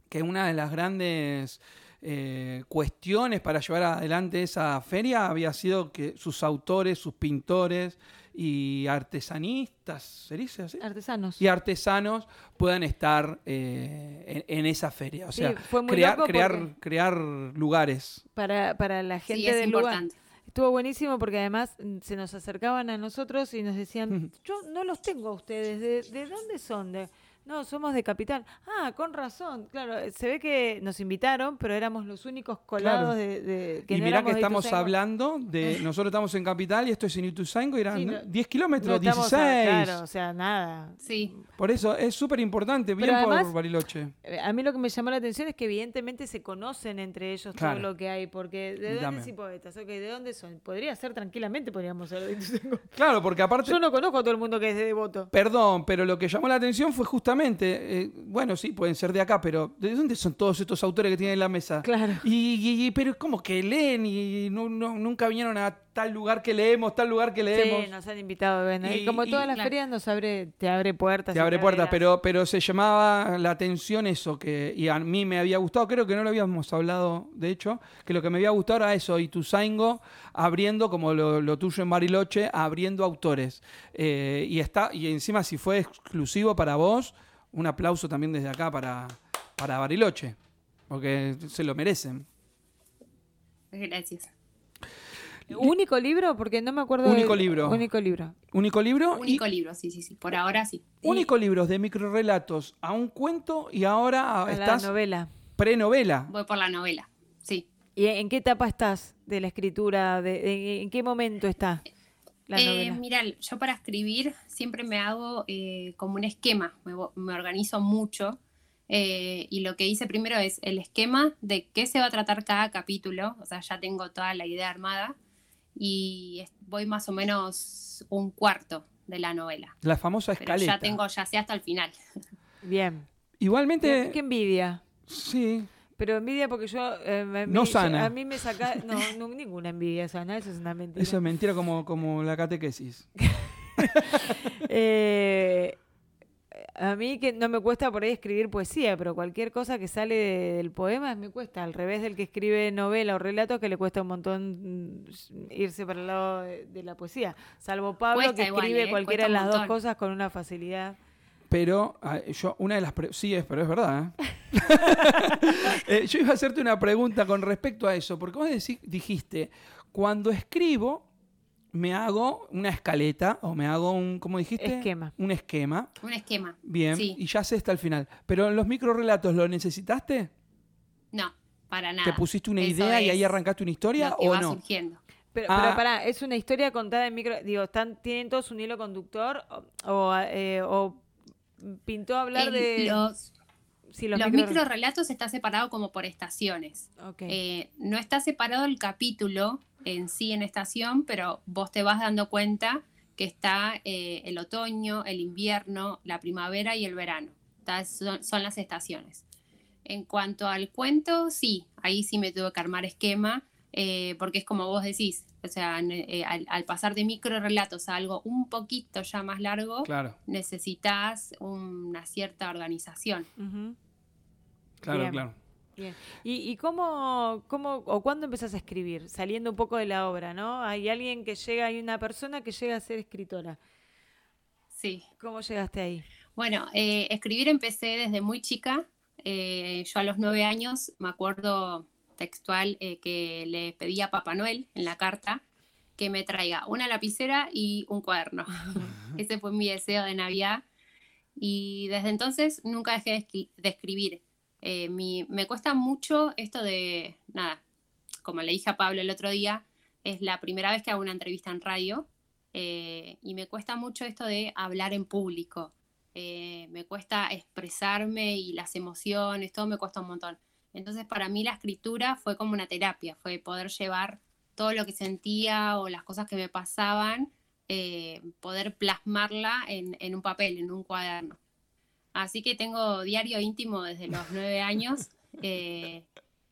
que una de las grandes eh, cuestiones para llevar adelante esa feria había sido que sus autores, sus pintores y artesanistas, ¿se dice así? Artesanos. Y artesanos puedan estar eh, en, en esa feria. O Sí, sea, fue muy crear, crear, crear lugares. Para, para la gente sí, es del lugar. Estuvo buenísimo porque además mm, se nos acercaban a nosotros y nos decían, yo no los tengo a ustedes, ¿de, de dónde son? De, No, somos de Capital. Ah, con razón. Claro, eh, se ve que nos invitaron, pero éramos los únicos colados Claro. de, de- que y no mirá que estamos hablando de. Nosotros estamos en Capital y esto es en Ituzaingó y eran Sí, ¿no? no- 10 No kilómetros, estamos 16. a- claro, o sea, nada. Sí, Por eso es súper importante. Bien Pero por además- Bariloche. Eh, A mí lo que me llamó la atención es que evidentemente se conocen entre ellos Claro. todo lo que hay, porque ¿de dónde Dame. sí poetas? Ok, ¿de dónde son? Podría ser tranquilamente, podríamos ser de Ituzaingó. Claro, porque aparte. Yo no conozco a todo el mundo que es de Devoto. Perdón, pero lo que llamó la atención fue justamente, eh, bueno, sí, pueden ser de acá, pero ¿de dónde son todos estos autores que tienen en la mesa? Claro. Y, y- y- pero como que leen y no- no- nunca vinieron a tal lugar que leemos, tal lugar que leemos. Sí, nos han invitado, bueno, y, Y- como y- todas las claro. ferias nos abre, te abre puertas. Te y abre puertas, las- pero, pero se llamaba la atención eso, que y a mí me había gustado, creo que no lo habíamos hablado, de hecho, que lo que me había gustado era eso, y Tuzaingo abriendo, como lo, lo tuyo en Bariloche, abriendo autores. Eh, y, está, y encima si fue exclusivo para vos, un aplauso también desde acá para, para Bariloche, porque se lo merecen. gracias. ¿Único libro? Porque no me acuerdo. Único del- libro. Único libro. Único libro y Único libro, sí, sí, sí. Por ahora sí. único libros de microrelatos a un cuento y ahora A estás la novela. prenovela. Voy por la novela, sí. ¿Y en qué etapa estás de la escritura? De, de- ¿En qué momento está la Eh, mira, yo para escribir siempre me hago eh, como un esquema, me, organizo mucho eh, y lo que hice primero es el esquema de qué se va a tratar cada capítulo, o sea, ya tengo toda la idea armada y voy más o menos un cuarto de la novela, La famosa pero escaleta. ya tengo, ya sé hasta el final. Bien. Igualmente, qué envidia. sí, Pero envidia porque yo... eh, me- No me- sana. A mí me saca... No, no, ninguna envidia sana, eso es una mentira. eso es mentira como, como la catequesis. Eh, a mí que no me cuesta por ahí escribir poesía, pero cualquier cosa que sale del poema me cuesta, al revés del que escribe novela o relato que le cuesta un montón mm, irse para el lado de, de la poesía. Salvo Pablo Cuesta que igual, escribe ¿eh? cualquiera de las dos cosas con una facilidad. Pero ah, yo, una de las... sí, es, pero es verdad. ¿eh? Eh, yo iba a hacerte una pregunta con respecto a eso, porque vos decí- dijiste, cuando escribo, me hago una escaleta o me hago un, ¿cómo dijiste? Esquema. Un esquema. Un esquema. Bien, Sí. y ya sé hasta el final. Pero en los microrelatos, ¿lo necesitaste? No, para nada. ¿Te pusiste una Eso idea y ahí arrancaste una historia lo que o va no? surgiendo. Pero, Ah. pero pará, ¿es una historia contada en micro? Digo, ¿están, ¿tienen todos un hilo conductor? ¿O, o, eh, o pintó hablar El- de...? los sí, los, micro- microrelatos está separado como por estaciones. Ok. Eh, no está separado el capítulo en sí en estación, pero vos te vas dando cuenta que está eh, el otoño, el invierno, la primavera y el verano. Está- son, son las estaciones. En cuanto al cuento, sí, ahí sí me tuve que armar esquema, eh, porque es como vos decís, o sea, eh, al, al pasar de microrelatos a algo un poquito ya más largo, Claro, necesitas una cierta organización. Claro, Bien. claro. Bien. ¿Y, y cómo, cómo o cuándo empezás a escribir? Saliendo un poco de la obra, ¿no? Hay alguien que llega, hay una persona que llega a ser escritora. Sí. ¿Cómo llegaste ahí? Bueno, eh, escribir empecé desde muy chica. Eh, yo a los nueve años me acuerdo textual eh, que le pedí a Papá Noel en la carta que me traiga una lapicera y un cuaderno. Ese fue mi deseo de Navidad. Y desde entonces nunca dejé de, escri- de escribir. Eh, mi- me cuesta mucho esto de, nada, como le dije a Pablo el otro día, es la primera vez que hago una entrevista en radio eh, y me cuesta mucho esto de hablar en público. Eh, me cuesta expresarme y las emociones, todo me cuesta un montón. Entonces para mí la escritura fue como una terapia, fue poder llevar todo lo que sentía o las cosas que me pasaban, eh, poder plasmarla en, en un papel, en un cuaderno. Así que tengo diario íntimo desde los nueve años eh,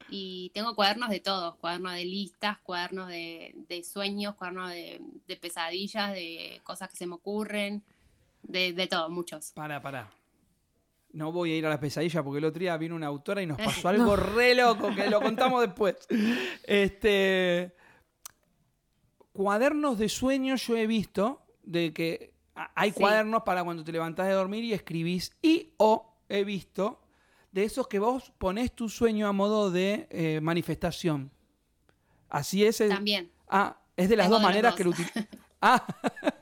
y tengo cuadernos de todos, cuadernos de listas, cuadernos de, de sueños, cuadernos de, de pesadillas, de cosas que se me ocurren, de, de todo, muchos. Para, para. No voy a ir a la pesadilla porque el otro día vino una autora y nos pasó algo re loco que lo contamos después. Este. Cuadernos de sueños yo he visto de que hay Sí. cuadernos para cuando te levantás de dormir y escribís. Y o he visto de esos que vos ponés tu sueño a modo de eh, manifestación. Así es. el- También. Ah, es de las Tengo dos de maneras dos. que lo utilizas. Ah,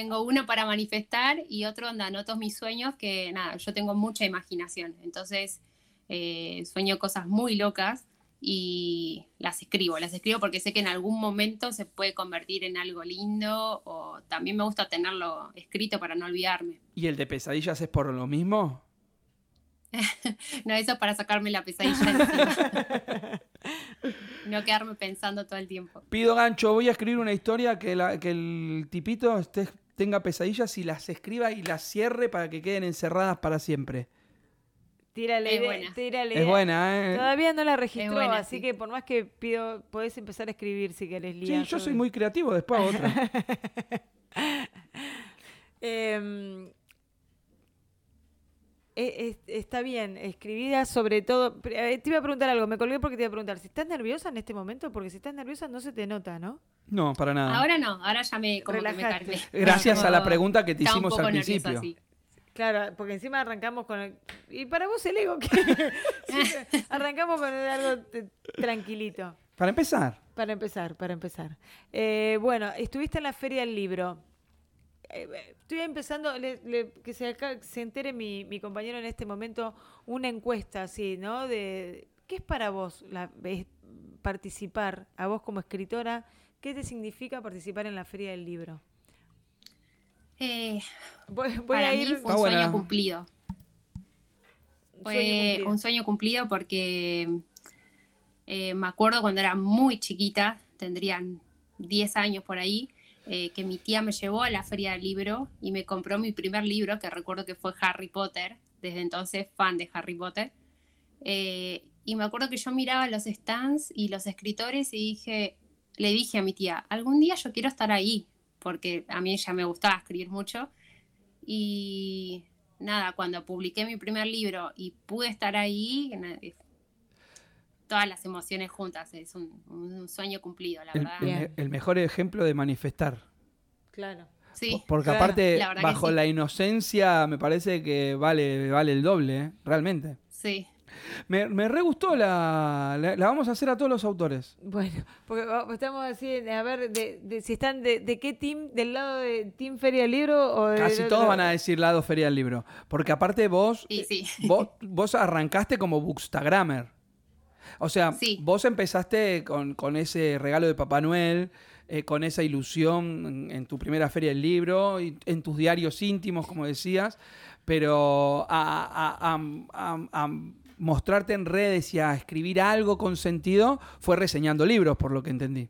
tengo uno para manifestar y otro donde anoto mis sueños, que nada, yo tengo mucha imaginación. Entonces, eh, sueño cosas muy locas y las escribo. Las escribo porque sé que en algún momento se puede convertir en algo lindo o también me gusta tenerlo escrito para no olvidarme. ¿Y el de pesadillas es por lo mismo? no, eso es para sacarme la pesadilla no quedarme pensando todo el tiempo. Pido gancho, voy a escribir una historia que, la- que el tipito esté- tenga pesadillas y las escriba y las cierre para que queden encerradas para siempre. Tira la Es buena. Es buena, ¿eh? Todavía no la registró, buena, así sí. que por más que pido, podés empezar a escribir si querés, Sí, Lía. yo soy muy creativo, después otra. Em, e- es- está bien, escribida sobre todo. Eh, Te iba a preguntar algo, me colgué porque te iba a preguntar, si estás nerviosa en este momento, porque si estás nerviosa no se te nota, ¿no? No, para nada. Ahora no, ahora ya me, como que me calmé. Gracias a la pregunta que te hicimos al nerviosa, principio. sí. Claro, porque encima arrancamos con el- Y para vos el ego, que arrancamos con algo tranquilito. Para empezar, Para empezar, para empezar. Eh, bueno, estuviste en la Feria del Libro. Eh, estoy empezando, le- le- que se, acá- se entere mi, mi compañero en este momento, una encuesta así, ¿no? De ¿Qué es para vos la, es- participar, a vos como escritora, qué te significa participar en la Feria del Libro? Eh, Voy, voy para a mí ir... fue Está un buena. sueño cumplido. Fue Sueño cumplido. un sueño cumplido porque eh, me acuerdo cuando era muy chiquita, tendrían 10 años por ahí, eh, que mi tía me llevó a la feria del libro y me compró mi primer libro, que recuerdo que fue Harry Potter, desde entonces fan de Harry Potter. Eh, y me acuerdo que yo miraba los stands y los escritores y dije, le dije a mi tía, algún día yo quiero estar ahí, porque a mí ya me gustaba escribir mucho. Y nada, cuando publiqué mi primer libro y pude estar ahí, todas las emociones juntas, es un, un sueño cumplido, la el, verdad. el mejor ejemplo de manifestar. Claro. Sí, Porque claro, aparte, la bajo sí. la inocencia, me parece que vale, vale el doble, ¿eh? realmente. sí. Me, me re gustó la, la. la vamos a hacer a todos los autores. Bueno, porque estamos así, a ver, de, de- si están de, de qué team, del lado de Team Feria del Libro o de Casi todos van a decir lado Feria del Libro. Porque aparte vos, sí. vos, vos arrancaste como bookstagrammer. O sea, Sí. vos empezaste con, con ese regalo de Papá Noel, eh, con esa ilusión en, en tu primera feria del libro, y en tus diarios íntimos, como decías, pero a, a- a- a- a mostrarte en redes y a escribir algo con sentido fue reseñando libros, por lo que entendí.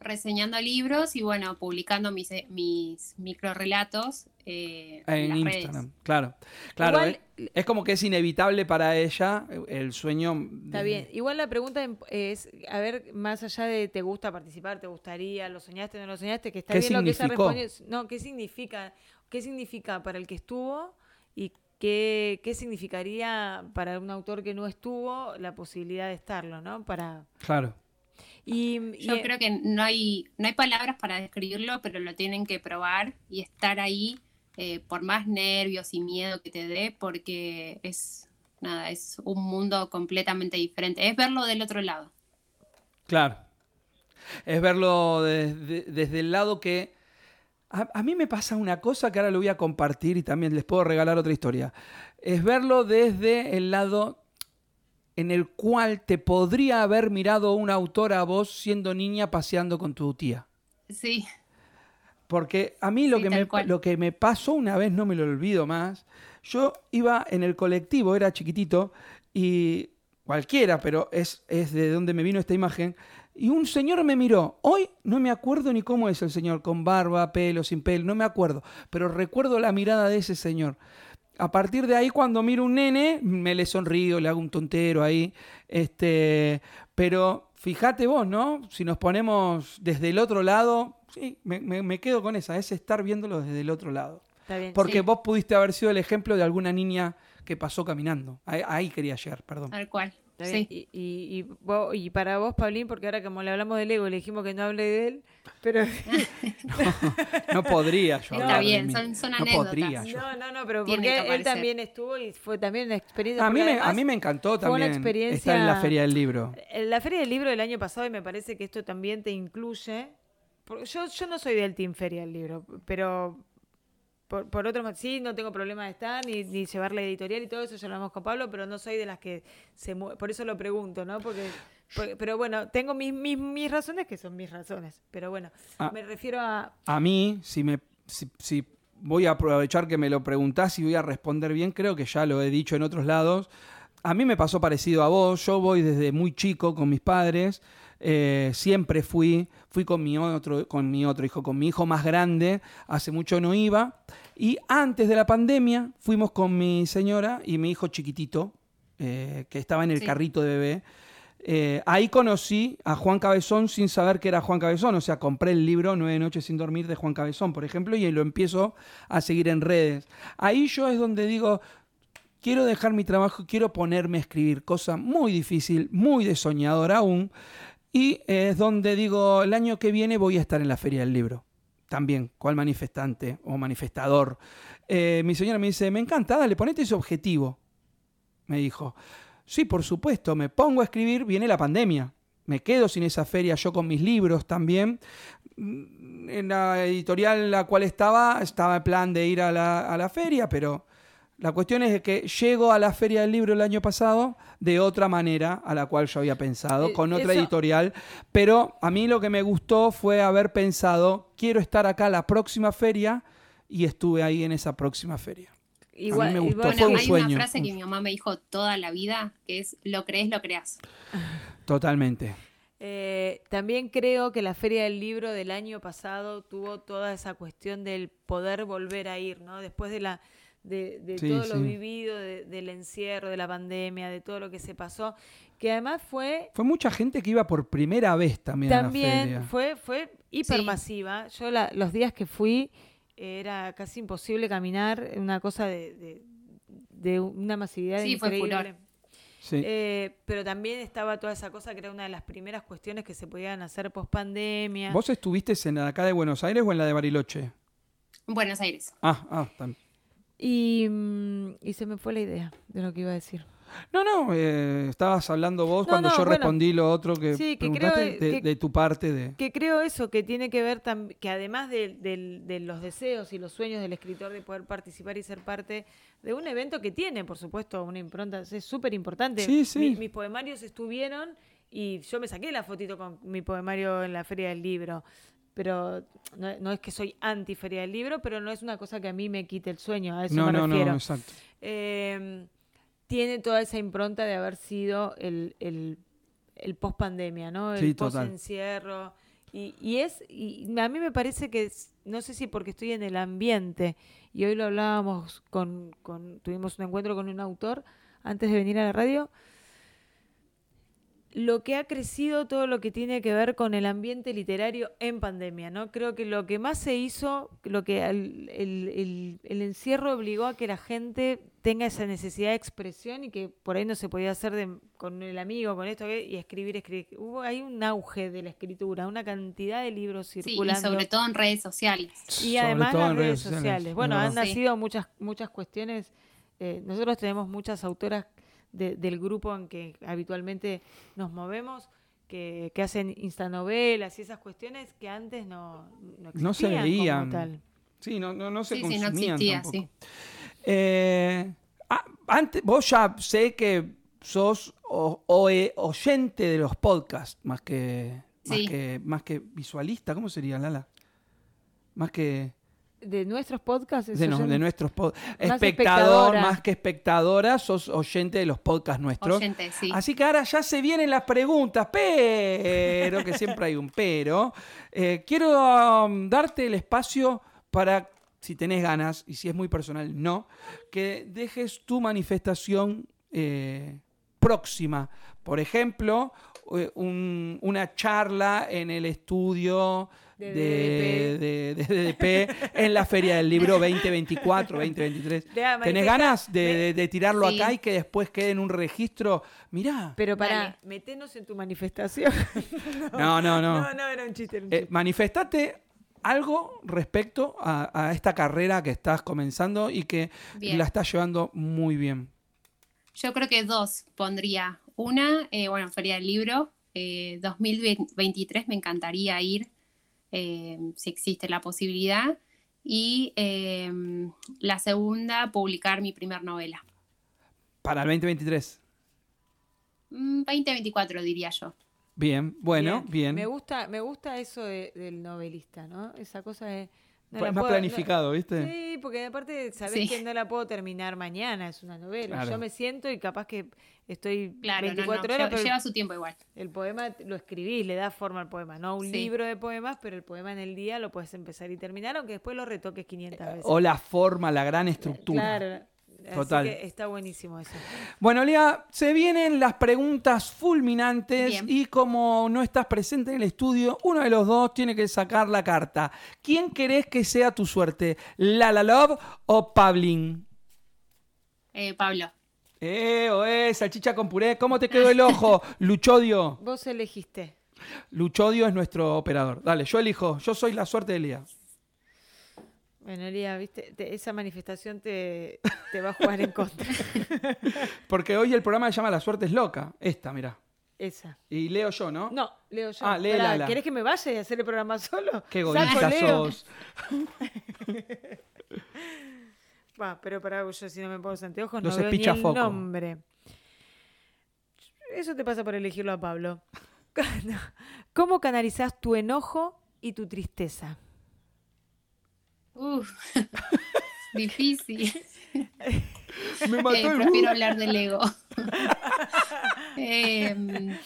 Reseñando libros y bueno, publicando mis, eh, mis microrelatos eh, en, En las Instagram, redes. claro. Claro, Igual- eh, es como que es inevitable para ella eh, el sueño. Está de- bien. Igual la pregunta em- es, a ver, más allá de te gusta participar, te gustaría, lo soñaste, no lo soñaste, que está ¿Qué bien lo que ella responde. No, ¿qué significa? ¿Qué significa para el que estuvo y qué, qué significaría para un autor que no estuvo la posibilidad de estarlo, ¿no? Para Claro. y, Yo y- creo que no hay, no hay palabras para describirlo, pero lo tienen que probar y estar ahí eh, por más nervios y miedo que te dé, porque es nada, es un mundo completamente diferente. Es verlo del otro lado. Claro. Es verlo desde, desde el lado que... A, a mí me pasa una cosa que ahora lo voy a compartir y también les puedo regalar otra historia. Es verlo desde el lado en el cual te podría haber mirado un autor a vos siendo niña paseando con tu tía. Sí, Porque a mí lo, Sí, que me, cual. lo que me pasó una vez, no me lo olvido más, yo iba en el colectivo, era chiquitito, y cualquiera, pero es, es de donde me vino esta imagen, y un señor me miró. Hoy no me acuerdo ni cómo es el señor, con barba, pelo, sin pelo, no me acuerdo, pero recuerdo la mirada de ese señor. A partir de ahí, cuando miro un nene, me le sonrío, le hago un tontero ahí. Este, pero fíjate vos, ¿no? Si nos ponemos desde el otro lado, sí, me, me- me quedo con esa, es estar viéndolo desde el otro lado. está bien. Porque Sí. vos pudiste haber sido el ejemplo de alguna niña que pasó caminando. Ahí, ahí quería llegar, perdón. tal cual. Está. Sí. Y, y, y, vos- y para vos, Paulín, porque ahora como le hablamos del ego, le dijimos que no hable de él, pero No podría yo Está hablar de bien, mí. son- son No anécdotas. podría yo. no, no, no, pero Tiene porque que él aparecer. también estuvo y fue también una experiencia. A mí, me, además, a mí me encantó una también experiencia- estar en la Feria del Libro. En la Feria del Libro del año pasado, y me parece que esto también te incluye, yo, yo no soy del Team Feria del libro, pero por, por otro sí, no tengo problema de estar ni, ni llevar la editorial y todo eso, ya lo hablamos con Pablo, pero no soy de las que se Por eso lo pregunto, ¿no? Porque, porque- pero bueno, tengo mis, mis, mis razones que son mis razones, pero bueno, Ah. me refiero a... A mí, si me si, si voy a aprovechar que me lo preguntás y voy a responder bien, creo que ya lo he dicho en otros lados. A mí me pasó parecido a vos. Yo voy desde muy chico con mis padres. eh, siempre fui, fui con mi otro, con mi otro hijo, con mi hijo más grande. Hace mucho no iba. Y antes de la pandemia fuimos con mi señora y mi hijo chiquitito, eh, que estaba en el Sí. carrito de bebé. Eh, ahí conocí a Juan Cabezón sin saber que era Juan Cabezón. O sea, compré el libro Nueve Noches sin Dormir de Juan Cabezón, por ejemplo, y lo empiezo a seguir en redes. Ahí yo es donde digo, quiero dejar mi trabajo, quiero ponerme a escribir, cosa muy difícil, muy de soñador aún. Y es donde digo, el año que viene voy a estar en la Feria del Libro. También, cual manifestante o manifestador. Eh, mi señora me dice, me encanta, dale, ponete ese objetivo. Me dijo, sí, por supuesto, me pongo a escribir, viene la pandemia. Me quedo sin esa feria yo con mis libros también. Mm, En la editorial en la cual estaba, estaba en plan de ir a la, a la feria, pero la cuestión es que llego a la feria del libro el año pasado de otra manera a la cual yo había pensado, Eh, con otra eso- editorial. Pero a mí lo que me gustó fue haber pensado, quiero estar acá la próxima feria y estuve ahí en esa próxima feria. Igual, me gustó, igual- fue un hay sueño. una frase que mi mamá me dijo toda la vida, que es, lo crees, lo creas. Totalmente. Eh, también creo que la Feria del Libro del año pasado tuvo toda esa cuestión del poder volver a ir, ¿no? Después de la de, de Sí, todo lo vivido, de- del encierro, de la pandemia, de todo lo que se pasó, que además fue Fue mucha gente que iba por primera vez también, a la también feria. fue fue hipermasiva. Yo la- los días que fui era casi imposible caminar, una cosa de, de- de una masividad Sí, fue increíble. furor. Sí. Eh, pero también estaba toda esa cosa que era una de las primeras cuestiones que se podían hacer post pandemia. ¿Vos estuviste en la de acá de Buenos Aires o en la de Bariloche? Buenos Aires. Ah, ah, tam- Y, mm, y se me fue la idea de lo que iba a decir. No, no, eh, estabas hablando vos No, cuando no, yo bueno. respondí lo otro que Sí, que preguntaste creo de, que- de tu parte de... Que creo eso, que tiene que ver que además de, del- de los deseos y los sueños del escritor de poder participar y ser parte de un evento que tiene, por supuesto, una impronta, es súper importante. Sí, sí. Mi- mis poemarios estuvieron y yo me saqué la fotito con mi poemario en la Feria del Libro. Pero no, no es que soy anti Feria del Libro, pero no es una cosa que a mí me quite el sueño, a eso No, me no, refiero. no, exacto. eh, tiene toda esa impronta de haber sido el, el, el post pandemia, ¿no? El Sí, post encierro. Y, y es, y a mí me parece que, es- no sé si porque estoy en el ambiente, y hoy lo hablábamos con, con, tuvimos un encuentro con un autor antes de venir a la radio, lo que ha crecido todo lo que tiene que ver con el ambiente literario en pandemia, ¿no? Creo que lo que más se hizo, lo que al- el, el- el encierro obligó a que la gente tenga esa necesidad de expresión y que por ahí no se podía hacer de- con el amigo, con esto y escribir, escribir. Hubo, hay un auge de la escritura, una cantidad de libros Sí, y circulando. sobre todo en redes sociales. Y Sobre además las en redes sociales. es Bueno, han. Sí. nacido muchas, muchas cuestiones. eh, nosotros tenemos muchas autoras de- del grupo en que habitualmente nos movemos que, que hacen instanovelas y esas cuestiones que antes no, no, No se existían como veían. tal. Sí, no, no, no se Sí, sí, no consumían existía, tampoco. sí. Eh, ah, antes, vos ya sé que sos o- oe- oyente de los podcasts, más que, más que más que visualista, ¿cómo sería, Lala? Más que De nuestros podcasts. de, no- nuestros pod- Más espectador, espectadora. más que espectadora, sos oyente de los podcasts nuestros. Oyente, sí. Así que ahora ya se vienen las preguntas, pero, que siempre hay un pero. Eh, quiero um, darte el espacio para, si tenés ganas, y si es muy personal, no, que dejes tu manifestación eh, próxima. Por ejemplo, eh, un- una charla en el estudio De de, de- de DDP en la Feria del Libro 2024, 2023. Vea, ¿Tenés ganas de, de- de tirarlo Sí. acá y que después quede en un registro? Mirá. Pero para, Dale. metenos en tu manifestación. No, no, no. no, no, era un chiste. era un Eh, chiste. manifestate algo respecto a, a esta carrera que estás comenzando y que Bien. la estás llevando muy bien. Yo creo que dos pondría. Una, eh, bueno, Feria del Libro, eh, 2023 me encantaría ir. Eh, si existe la posibilidad. Y em, la segunda, publicar mi primer novela. Para el 2023. 2024 mm, diría yo. Bien, bueno, bien. Me gusta, me gusta eso del novelista, ¿no? Esa cosa de no más planificado, ¿viste? Sí, porque aparte sabés que no la puedo terminar mañana, es una novela. Yo me siento y capaz que estoy 24 horas. pero lleva su tiempo igual. El poema lo escribís, le das forma al poema. No un libro de poemas, pero el poema en el día lo puedes empezar y terminar, aunque después lo retoques 500 veces. O la forma, la gran estructura. Claro. Total. Así que está buenísimo eso. Bueno, Lía, se vienen las preguntas fulminantes y como no estás presente en el estudio, uno de los dos tiene que sacar la carta. ¿Quién querés que sea tu suerte? ¿Lala Love o Pablín? Eh, Pablo. Eh, o eh, salchicha con puré. ¿Cómo te quedó el ojo, Luchodio? Vos elegiste. Luchodio es nuestro operador. Dale, yo elijo. Yo soy la suerte de Lía. Bueno, Elía, viste, esa manifestación te, va a jugar en contra. Porque hoy el programa se llama La suerte es loca. Esta, mira. Esa. Y leo yo, ¿no? No, leo yo. Ah, lee Lala. ¿Querés que me vaya y hacer el programa solo? Qué egoísta sos. Va, pero para yo si no me pongo anteojos no veo ni el nombre. Eso te pasa por elegirlo a Pablo. ¿Cómo canalizás tu enojo y tu tristeza? Uf, difícil. Me mató eh, prefiero hablar del ego. Em,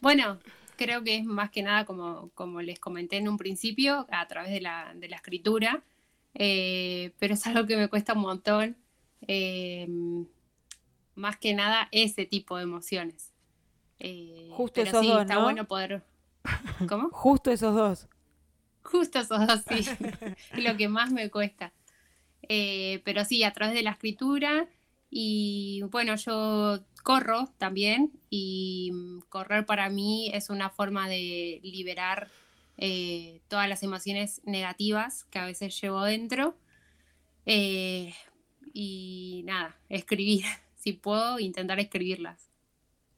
bueno, creo que es más que nada, como, como les comenté en un principio, a través de la, de la escritura, eh, pero es algo que me cuesta un montón. Em, más que nada ese tipo de emociones. Eh, Justo esos dos, está bueno poder... ¿Cómo? Justo esos dos. Justo esos dos, sí. lo que más me cuesta. Eh, pero sí, a través de la escritura. Y bueno, yo corro también. Y correr para mí es una forma de liberar eh, todas las emociones negativas que a veces llevo dentro. Eh, y nada, escribir. Si puedo, intentar escribirlas.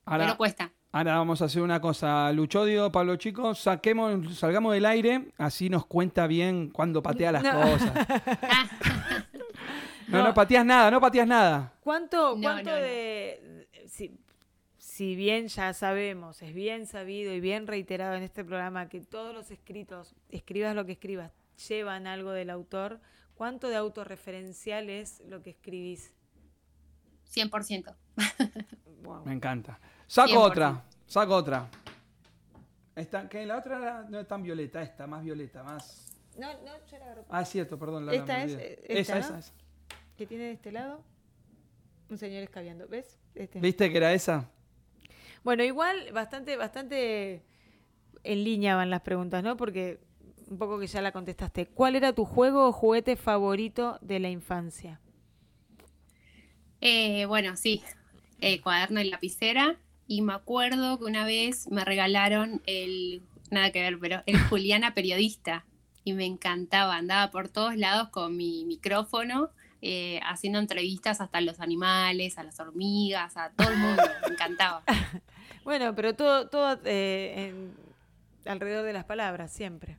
pero cuesta. Ahora vamos a hacer una cosa, Luchodio, Pablo Chico, saquemos, salgamos del aire, así nos cuenta bien cuando patea las cosas. no, no, pateas nada, no pateas nada. ¿Cuánto, cuánto de... Si, bien ya sabemos, es bien sabido y bien reiterado en este programa que todos los escritos, escribas lo que escribas, llevan algo del autor, ¿cuánto de autorreferencial es lo que escribís? 100%. Me encanta. Saco otra, saco otra. Esta, que la otra no es tan violeta, esta, más violeta, más. No, no, yo la agarro. Ah, es cierto, perdón. La esta es. esa, esa, esa. Que tiene de este lado un señor escabeando. ¿Ves? Este. ¿Viste que era esa? Bueno, igual bastante, bastante en línea van las preguntas, ¿no? Porque un poco que ya la contestaste. ¿Cuál era tu juego o juguete favorito de la infancia? Eh, bueno, sí. Eh, cuaderno y lapicera. Y me acuerdo que una vez me regalaron el, nada que ver, pero el Juliana periodista. Y me encantaba, andaba por todos lados con mi micrófono, eh, haciendo entrevistas hasta a los animales, a las hormigas, a todo el mundo. me encantaba. Bueno, pero todo, todo eh, alrededor de las palabras, siempre.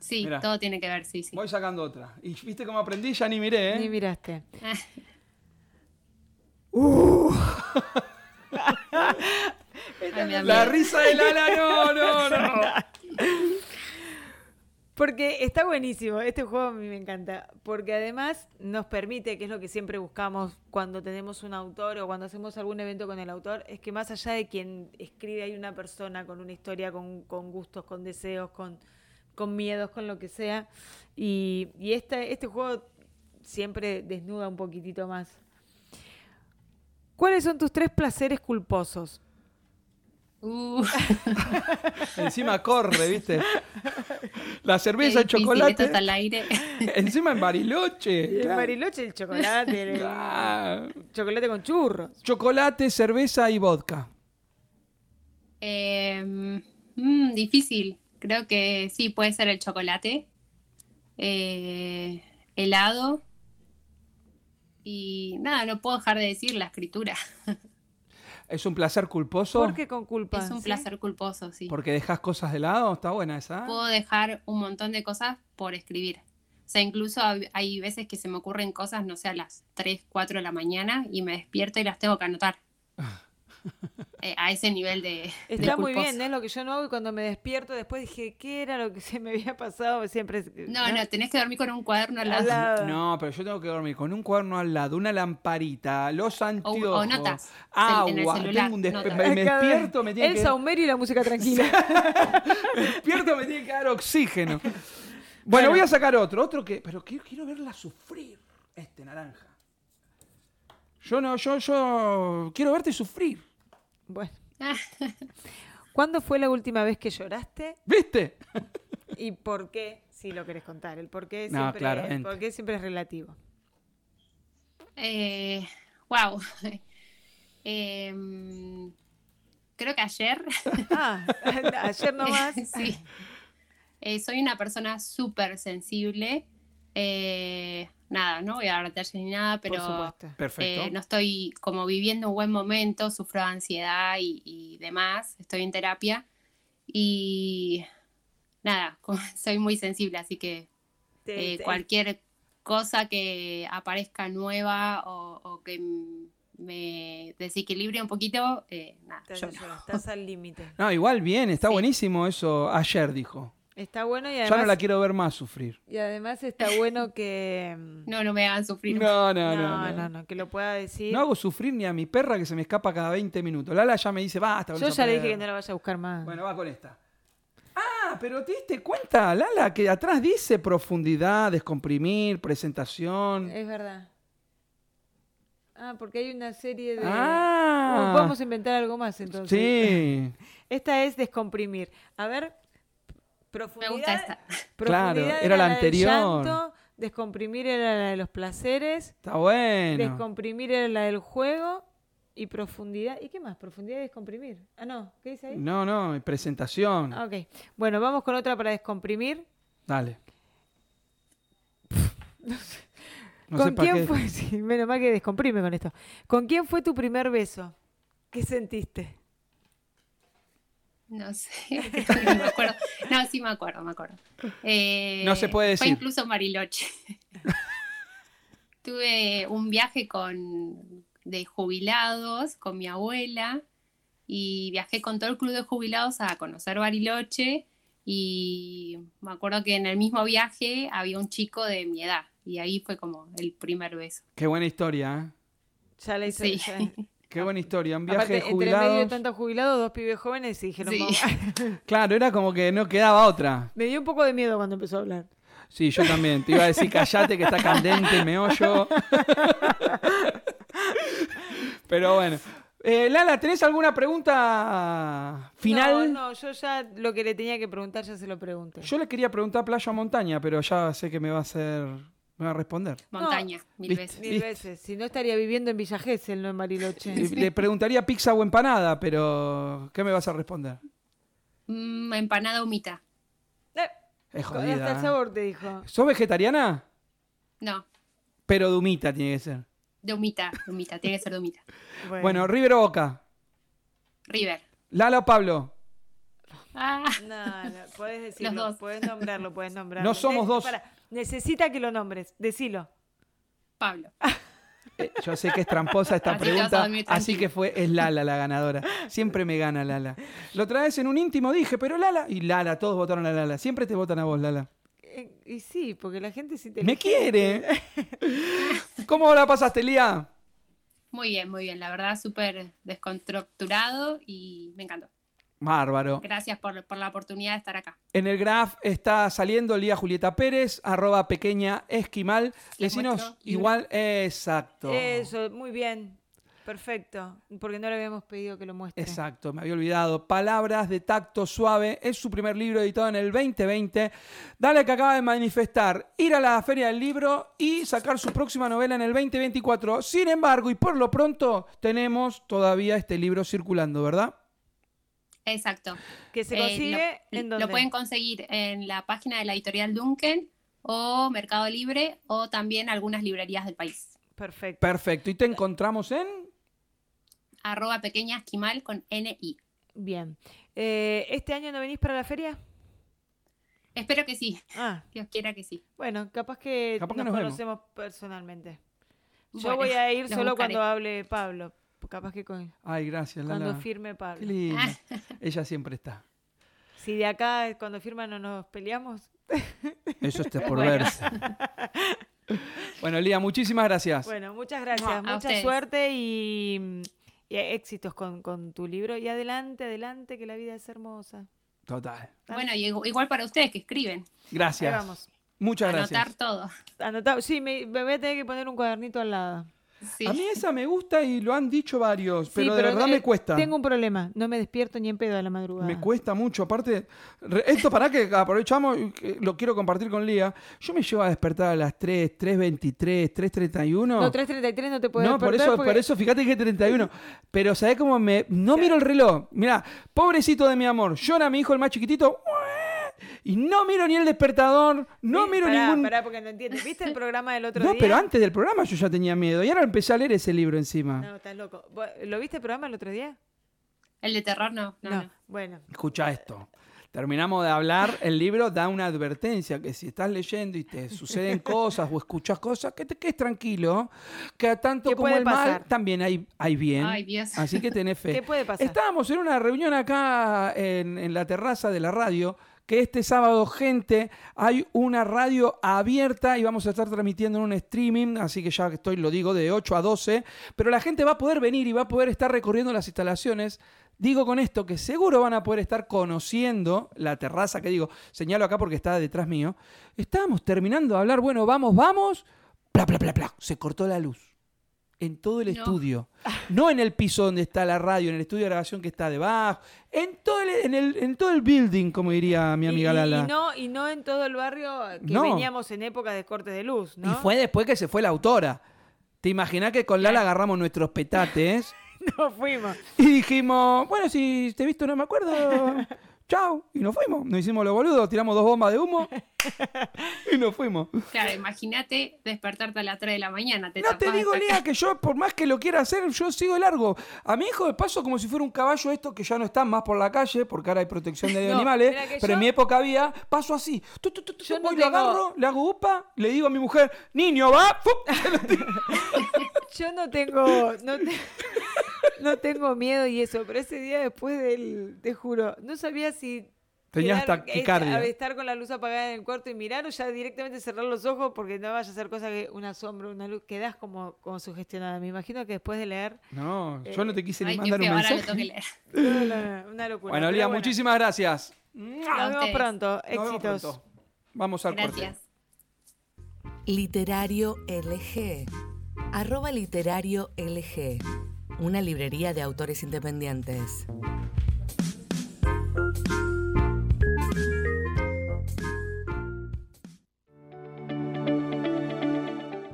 Sí, todo tiene que ver, sí, sí. Voy sacando otra. Y viste cómo aprendí, ya ni miré, ¿eh? Ni miraste. uh. La risa de Lala, no, no, no. Porque está buenísimo, este juego a mí me encanta, porque además nos permite, que es lo que siempre buscamos cuando tenemos un autor o cuando hacemos algún evento con el autor, es que más allá de quien escribe hay una persona con una historia, con, gustos, con deseos, con, con, miedos, con lo que sea, y, y este, este juego siempre desnuda un poquitito más ¿Cuáles son tus tres placeres culposos? Uh. Encima corre, ¿viste? La cerveza, el chocolate. al aire. Encima en Bariloche. En Bariloche el chocolate. chocolate con churros. Chocolate, cerveza y vodka. Em, mm, difícil. Creo que sí, puede ser el chocolate. Eh, helado y nada, no puedo dejar de decir la escritura. ¿Es un placer culposo? ¿Por qué con culpa? Es un ¿Sí? placer culposo, sí. Porque dejas cosas de lado. Está buena esa. Puedo dejar un montón de cosas por escribir. O sea, incluso hay veces que se me ocurren cosas, no sé, a las 3, 4 de la mañana y me despierto y las tengo que anotar. Eh, a ese nivel de. de Está muy bien, es lo que yo no hago y cuando me despierto después dije, ¿qué era lo que se me había pasado? Siempre No, no, tenés que dormir con un cuaderno al Al lado. No, pero yo tengo que dormir con un cuaderno al lado, una lamparita, los anteojos, notas, agua. en el celular, tengo un despe- notas. me, despierto, me tiene El que saumerio y la música tranquila. me despierto, me tiene que dar oxígeno. Bueno, voy a sacar otro, otro que, pero quiero, quiero verla sufrir, este naranja. Yo no, yo, yo quiero verte sufrir, bueno. ¿Cuándo fue la última vez que lloraste ¿viste? y por qué? Si lo querés contar, el por qué No, siempre, el claramente. por qué siempre es relativo. Eh, wow. Em, creo que ayer. Ah, ayer nomás. sí. Eh, soy una persona súper sensible. Eh, nada, no voy a dar detalles ni nada, pero por supuesto. Perfecto. eh, no estoy como viviendo un buen momento, sufro de ansiedad y, y demás. Estoy en terapia y nada, soy muy sensible, así que eh, cualquier cosa que aparezca nueva o, o que me desequilibre un poquito, eh, nada, estás al límite. No, igual bien, está Sí. buenísimo eso. Ayer dijo. Está bueno y Ya además, no la quiero ver más sufrir. y además está bueno que... mm, no, no me hagan sufrir. No, no, no. no, no. no, no, que lo pueda decir. No hago sufrir ni a mi perra que se me escapa cada 20 minutos. Lala ya me dice, basta. Yo ya le dije que perra". no la vaya a buscar más. Bueno, va con esta. Ah, pero te diste cuenta, Lala, que atrás dice profundidad, descomprimir, presentación. Es verdad. Ah, porque hay una serie de... Ah. Bueno, Podemos inventar algo más entonces. Sí. Esta es descomprimir. A ver, profundidad. Me gusta esta. profundidad Claro, era la anterior. llanto, descomprimir era la de los placeres, Está bueno. descomprimir era la del juego y profundidad. ¿Y qué más? Profundidad y descomprimir. Ah, no. ¿Qué dice ahí? No, no, presentación. Ah, ok. Bueno, vamos con otra para descomprimir. Dale. No ¿Con sé para quién qué. fue? Sí, menos mal que descomprime con esto. ¿Con quién fue tu primer beso? ¿Qué sentiste? No sé, no me acuerdo. No, sí me acuerdo, me acuerdo. Eh, No se puede Fue decir. incluso en Bariloche. Tuve un viaje con de jubilados con mi abuela y viajé con todo el club de jubilados a conocer Bariloche y me acuerdo que en el mismo viaje había un chico de mi edad y ahí fue como el primer beso. Qué buena historia, ¿eh? Ya la hizo. Sí. Qué buena historia. Un viaje Aparte, de entre medio de jubilados. tantos jubilados, dos pibes jóvenes y dijeron, Sí. "Vamos". Claro, era como que no quedaba otra. me dio un poco de miedo cuando empezó a hablar. Sí, yo también. Te iba a decir, callate que está candente el meollo. Pero bueno. Eh, Lala, ¿tenés alguna pregunta final? No, no, yo ya lo que le tenía que preguntar ya se lo pregunté. Yo le quería preguntar playa o montaña, pero ya sé que me va a hacer. Me va a responder. Montaña, mil viste. veces. Mil ¿Viste? veces. Si no estaría viviendo en Villa Gesell, no en Bariloche. Le, le preguntaría pizza o empanada, pero ¿qué me vas a responder? Mm, empanada humita. Eh, Es hasta el jodida. ¿eh? sabor te dijo. ¿Sos vegetariana? No, Pero de humita tiene que ser. de humita, de humita, tiene que ser de humita. Bueno, River o Boca. River. Lala o Pablo. Ah, No, no, podés decirlo, podés nombrarlo, podés nombrarlo. No somos dos. Necesita que lo nombres, decilo. Pablo. Eh, yo sé que es tramposa esta Así pregunta, así que fue, es Lala la ganadora. Siempre me gana Lala. La otra vez en un íntimo dije, pero Lala, y Lala, todos votaron a Lala. Siempre te votan a vos, Lala. Eh, y sí, porque la gente sí te Me quiere. ¿Cómo la pasaste, Lía? Muy bien, muy bien. La verdad, súper descontracturado y me encantó. Bárbaro. Gracias por, por la oportunidad de estar acá. En el graph está saliendo Lía Julieta Pérez, arroba pequeña esquimal. Decinos igual, exacto. Eso, muy bien. Perfecto. Porque no le habíamos pedido que lo muestre. Exacto, me había olvidado. Palabras de tacto suave. Es su primer libro editado en el 2020. Dale que acaba de manifestar ir a la feria del libro y sacar su próxima novela en el 2024. Sin embargo, y por lo pronto, tenemos todavía este libro circulando, ¿verdad? Exacto. Que se Eh, consigue lo, en lo pueden conseguir en la página de la editorial Duncan o Mercado Libre o también algunas librerías del país. Perfecto. Perfecto. ¿Y te encontramos en? arroba pequeña esquimal con N-I. Bien. Eh, ¿Este año no venís para la feria? Espero que sí, Ah, Dios quiera que sí. bueno, capaz que Capaz que nos conocemos personalmente. Yo Bueno, voy a ir solo buscaré. cuando hable Pablo. Capaz que con- Ay, gracias, Lala. cuando firme Qué Pablo. linda. Ella siempre está. Si de acá cuando firma no nos peleamos. Eso está por Bueno. verse. Bueno, Lía, muchísimas gracias. Bueno, muchas gracias. A Mucha ustedes. suerte y, y éxitos con, con tu libro. Y adelante, adelante, que la vida es hermosa. Total. Bueno, y igu- igual para ustedes que escriben, Ahí Gracias. vamos. Muchas anotar gracias. todo. Anotado. Sí, me, me voy a tener que poner un cuadernito al lado. Sí. A mí esa me gusta y lo han dicho varios, Sí, pero de verdad eh, me cuesta. Tengo un problema. No me despierto ni en pedo a la madrugada. Me cuesta mucho. Aparte, esto para que aprovechamos, lo quiero compartir con Lía. Yo me llevo a despertar a las 3, 3.23, 3.31. No, 3.33 no te puedo No, por eso, porque- por eso, fíjate que 31. Pero ¿sabés cómo me.? No miro el reloj. Mira, pobrecito de mi amor. Llora mi hijo, el más chiquitito. Y no miro ni el despertador. No Sí, miro pará, ningún. Pará, porque no entiendes. ¿Viste el programa del otro no, día? pero antes del programa yo ya tenía miedo. Y ahora empecé a leer ese libro encima. No, estás loco. ¿Vos- ¿Lo viste el programa el otro día? El de terror no, no, no. Bueno. Escucha esto. Terminamos de hablar, el libro da una advertencia que si estás leyendo y te suceden cosas o escuchas cosas, que te quedes tranquilo, que tanto ¿Qué como el mal también hay, hay bien. Ay, Dios. Así que tenés fe. ¿Qué puede pasar? Estábamos en una reunión acá en, en la terraza de la radio, que este sábado, gente, hay una radio abierta y vamos a estar transmitiendo en un streaming, así que ya estoy, lo digo, de 8 a 12, pero la gente va a poder venir y va a poder estar recorriendo las instalaciones. Digo con esto que seguro van a poder estar conociendo la terraza, que digo, señalo acá porque está detrás mío. Estábamos terminando de hablar, bueno, vamos, vamos, bla, bla, bla, bla, se cortó la luz en todo el No. estudio. No en el piso donde está la radio, en el estudio de grabación que está debajo, en todo el, en el, en todo el building, como diría mi amiga y, Lala. y no, y no en todo el barrio que No. veníamos en época de corte de luz, ¿no? Y fue después que se fue la autora. ¿Te imaginas que con Lala agarramos nuestros petates No fuimos. y dijimos, bueno, si te he visto no me acuerdo, chao, y nos fuimos. Nos hicimos los boludos, tiramos dos bombas de humo y nos fuimos. Claro, imagínate despertarte a las 3 de la mañana. Te No te digo, Lía, que yo, por más que lo quiera hacer, yo sigo largo. A mi hijo de paso como si fuera un caballo esto que ya no están más por la calle, porque ahora hay protección de No, animales, pero en mi época había, paso así. Yo no voy, lo tengo- agarro, le hago upa, le digo a mi mujer, niño, va. Yo no tengo, no, te- no tengo miedo y eso, pero ese día después del, te juro, no sabía si Tenías taquicardia. es- estar con la luz apagada en el cuarto y mirar o ya directamente cerrar los ojos porque no vaya a ser cosa que una sombra, una luz, quedás como, como sugestionada. Me imagino que después de leer, No, yo no te quise ni Ay, mandar un mensaje. leer. no, no, no, una locura. Bueno, Lía, muchísimas gracias. Nos vemos pronto, Nos vemos éxitos. pronto. Vamos al corte. Gracias. Literario LG. Arroba literario LG. Una librería de autores independientes.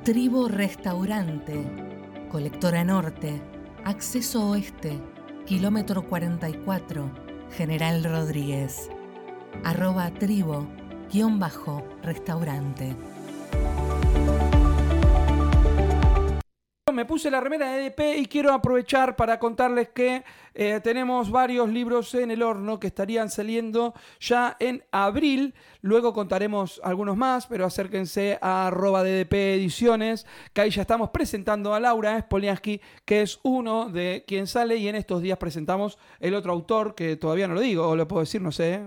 Tribo Restaurante. Colectora Norte. Acceso Oeste. Kilómetro 44. General Rodríguez. Arroba tribo. Guión bajo. Restaurante. Me puse la remera de EDP y quiero aprovechar para contarles que eh, tenemos varios libros en el horno que estarían saliendo ya en abril. Luego contaremos algunos más, pero acérquense a arroba DDP Ediciones, que ahí ya estamos presentando a Laura Spoliansky, que es uno de quien sale y en estos días presentamos el otro autor, que todavía no lo digo, o lo puedo decir, no sé.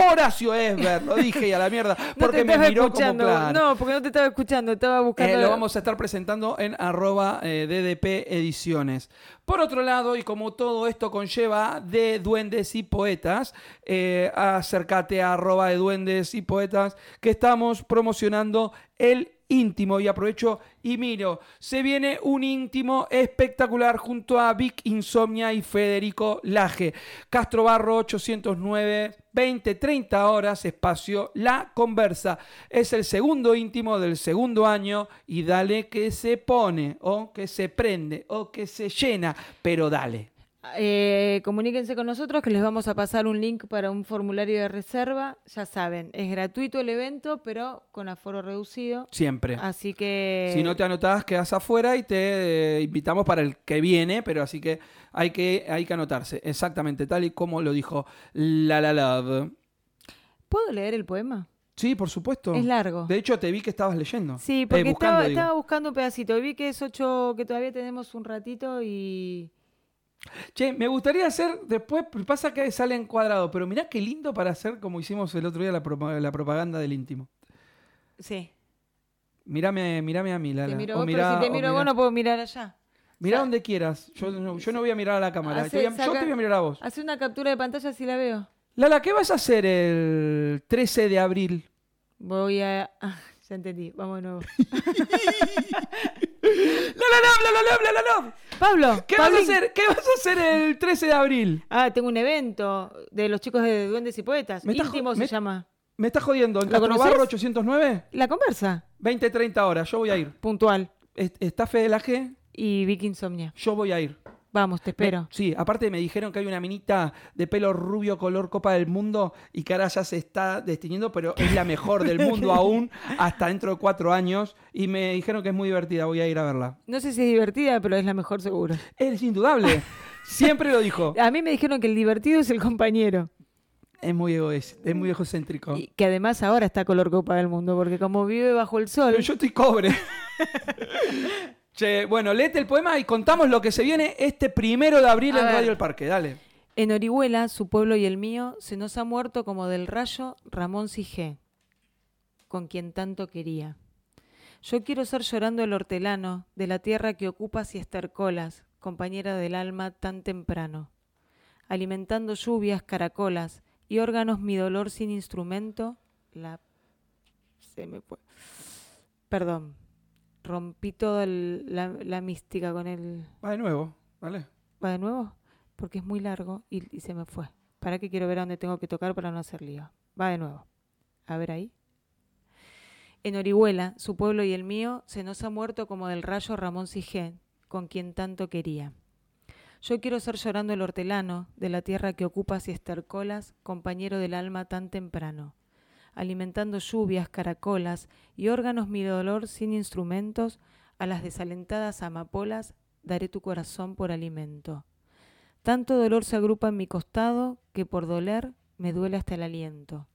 Horacio Esber, lo dije y a la mierda, No porque te me miró escuchando. como claro. No, porque no te estaba escuchando, estaba buscando. Eh, lo vamos a estar presentando en arroba eh, DDP Ediciones. Por otro lado, y como todo esto conlleva de duendes y poetas, eh, acércate a arroba de duendes y poetas que estamos promocionando el íntimo y aprovecho y miro, se viene un íntimo espectacular junto a Vic Insomnia y Federico Laje. Castro Barro 809 20 30 horas espacio La Conversa. Es el segundo íntimo del segundo año y dale que se pone o que se prende o que se llena, pero dale. Eh, comuníquense con nosotros que les vamos a pasar un link para un formulario de reserva. Ya saben, es gratuito el evento, pero con aforo reducido. Siempre. Así que. Si no te anotás, quedas afuera y te eh, invitamos para el que viene, pero así que hay que, hay que anotarse. Exactamente, tal y como lo dijo La La Love. ¿Puedo leer el poema? Sí, por supuesto. Es largo. De hecho, te vi que estabas leyendo. Sí, Eh, porque buscando, estaba, estaba buscando un pedacito. Vi que es ocho, que todavía tenemos un ratito y. Che, me gustaría hacer después, pasa que sale en cuadrado, pero mirá qué lindo para hacer como hicimos el otro día la, la propaganda del íntimo. Sí. Mírame, mírame a mí, Lala. Te miro O vos, mirá- pero si te o miro vos no puedo mirar allá. Mirá Sa- donde quieras. Yo no, yo no voy a mirar a la cámara. Hace- Te voy a- yo te voy a mirar a vos. Hace una captura de pantalla si la veo. Lala, ¿qué vas a hacer el 13 de abril? Voy a. Ah, ya entendí. Vamos de nuevo. ¡Lala, Love, Lala, Love, Lala, Love! Pablo. ¿Qué vas, a hacer, ¿Qué vas a hacer el 13 de abril? Ah, tengo un evento de los chicos de Duendes y Poetas. Me Íntimo se me- llama. ¿Me estás jodiendo? ¿En ¿Lo Castro conoces? Barro 809? La conversa. 20, 30 horas. Yo voy a ir. Puntual. Est- ¿Está Fede la G? Y Vicky Insomnia. Yo voy a ir. Vamos, te espero. Me- sí, aparte me dijeron que hay una minita de pelo rubio color Copa del Mundo y que ahora ya se está destiniendo, pero es la mejor del mundo aún hasta dentro de cuatro años. Y me dijeron que es muy divertida, voy a ir a verla. No sé si es divertida, pero es la mejor seguro. Es indudable. Siempre lo dijo. A mí me dijeron que el divertido es el compañero. Es muy egoísta, es muy egocéntrico. Y que además ahora está color Copa del Mundo, porque como vive bajo el sol. Pero yo estoy cobre. che, bueno, léete el poema y contamos lo que se viene este primero de abril A en ver. Radio El Parque. Dale. En Orihuela, su pueblo y el mío, se nos ha muerto como del rayo Ramón Sigé, con quien tanto quería. Yo quiero ser llorando el hortelano de la tierra que ocupas y estercolas, compañera del alma tan temprano. Alimentando lluvias, caracolas y órganos mi dolor sin instrumento, la... se me fue. Perdón, rompí toda la, la mística con el... Va de nuevo, ¿vale? ¿Va de nuevo? Porque es muy largo y, y se me fue. ¿Para qué quiero ver a dónde tengo que tocar para no hacer lío? Va de nuevo. A ver ahí. En Orihuela, su pueblo y el mío, se nos ha muerto como del rayo Ramón Sigé, con quien tanto quería. Yo quiero ser llorando el hortelano de la tierra que ocupas y estercolas, compañero del alma tan temprano, alimentando lluvias, caracolas y órganos mi dolor sin instrumentos, a las desalentadas amapolas daré tu corazón por alimento. Tanto dolor se agrupa en mi costado que por doler me duele hasta el aliento.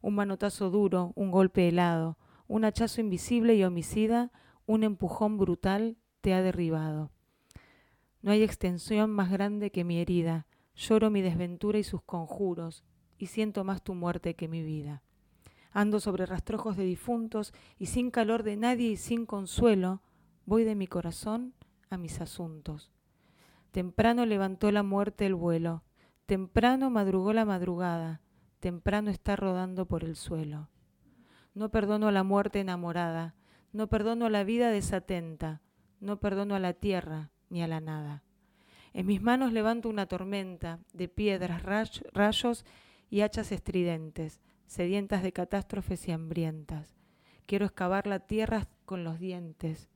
Un manotazo duro, un golpe helado, un hachazo invisible y homicida, un empujón brutal te ha derribado. No hay extensión más grande que mi herida, lloro mi desventura y sus conjuros, y siento más tu muerte que mi vida. Ando sobre rastrojos de difuntos, y sin calor de nadie y sin consuelo, voy de mi corazón a mis asuntos. Temprano levantó la muerte el vuelo, temprano madrugó la madrugada, temprano está rodando por el suelo. No perdono a la muerte enamorada, no perdono a la vida desatenta, no perdono a la tierra ni a la nada. En mis manos levanto una tormenta de piedras, ray- rayos y hachas estridentes, sedientas de catástrofes y hambrientas. Quiero excavar la tierra con los dientes.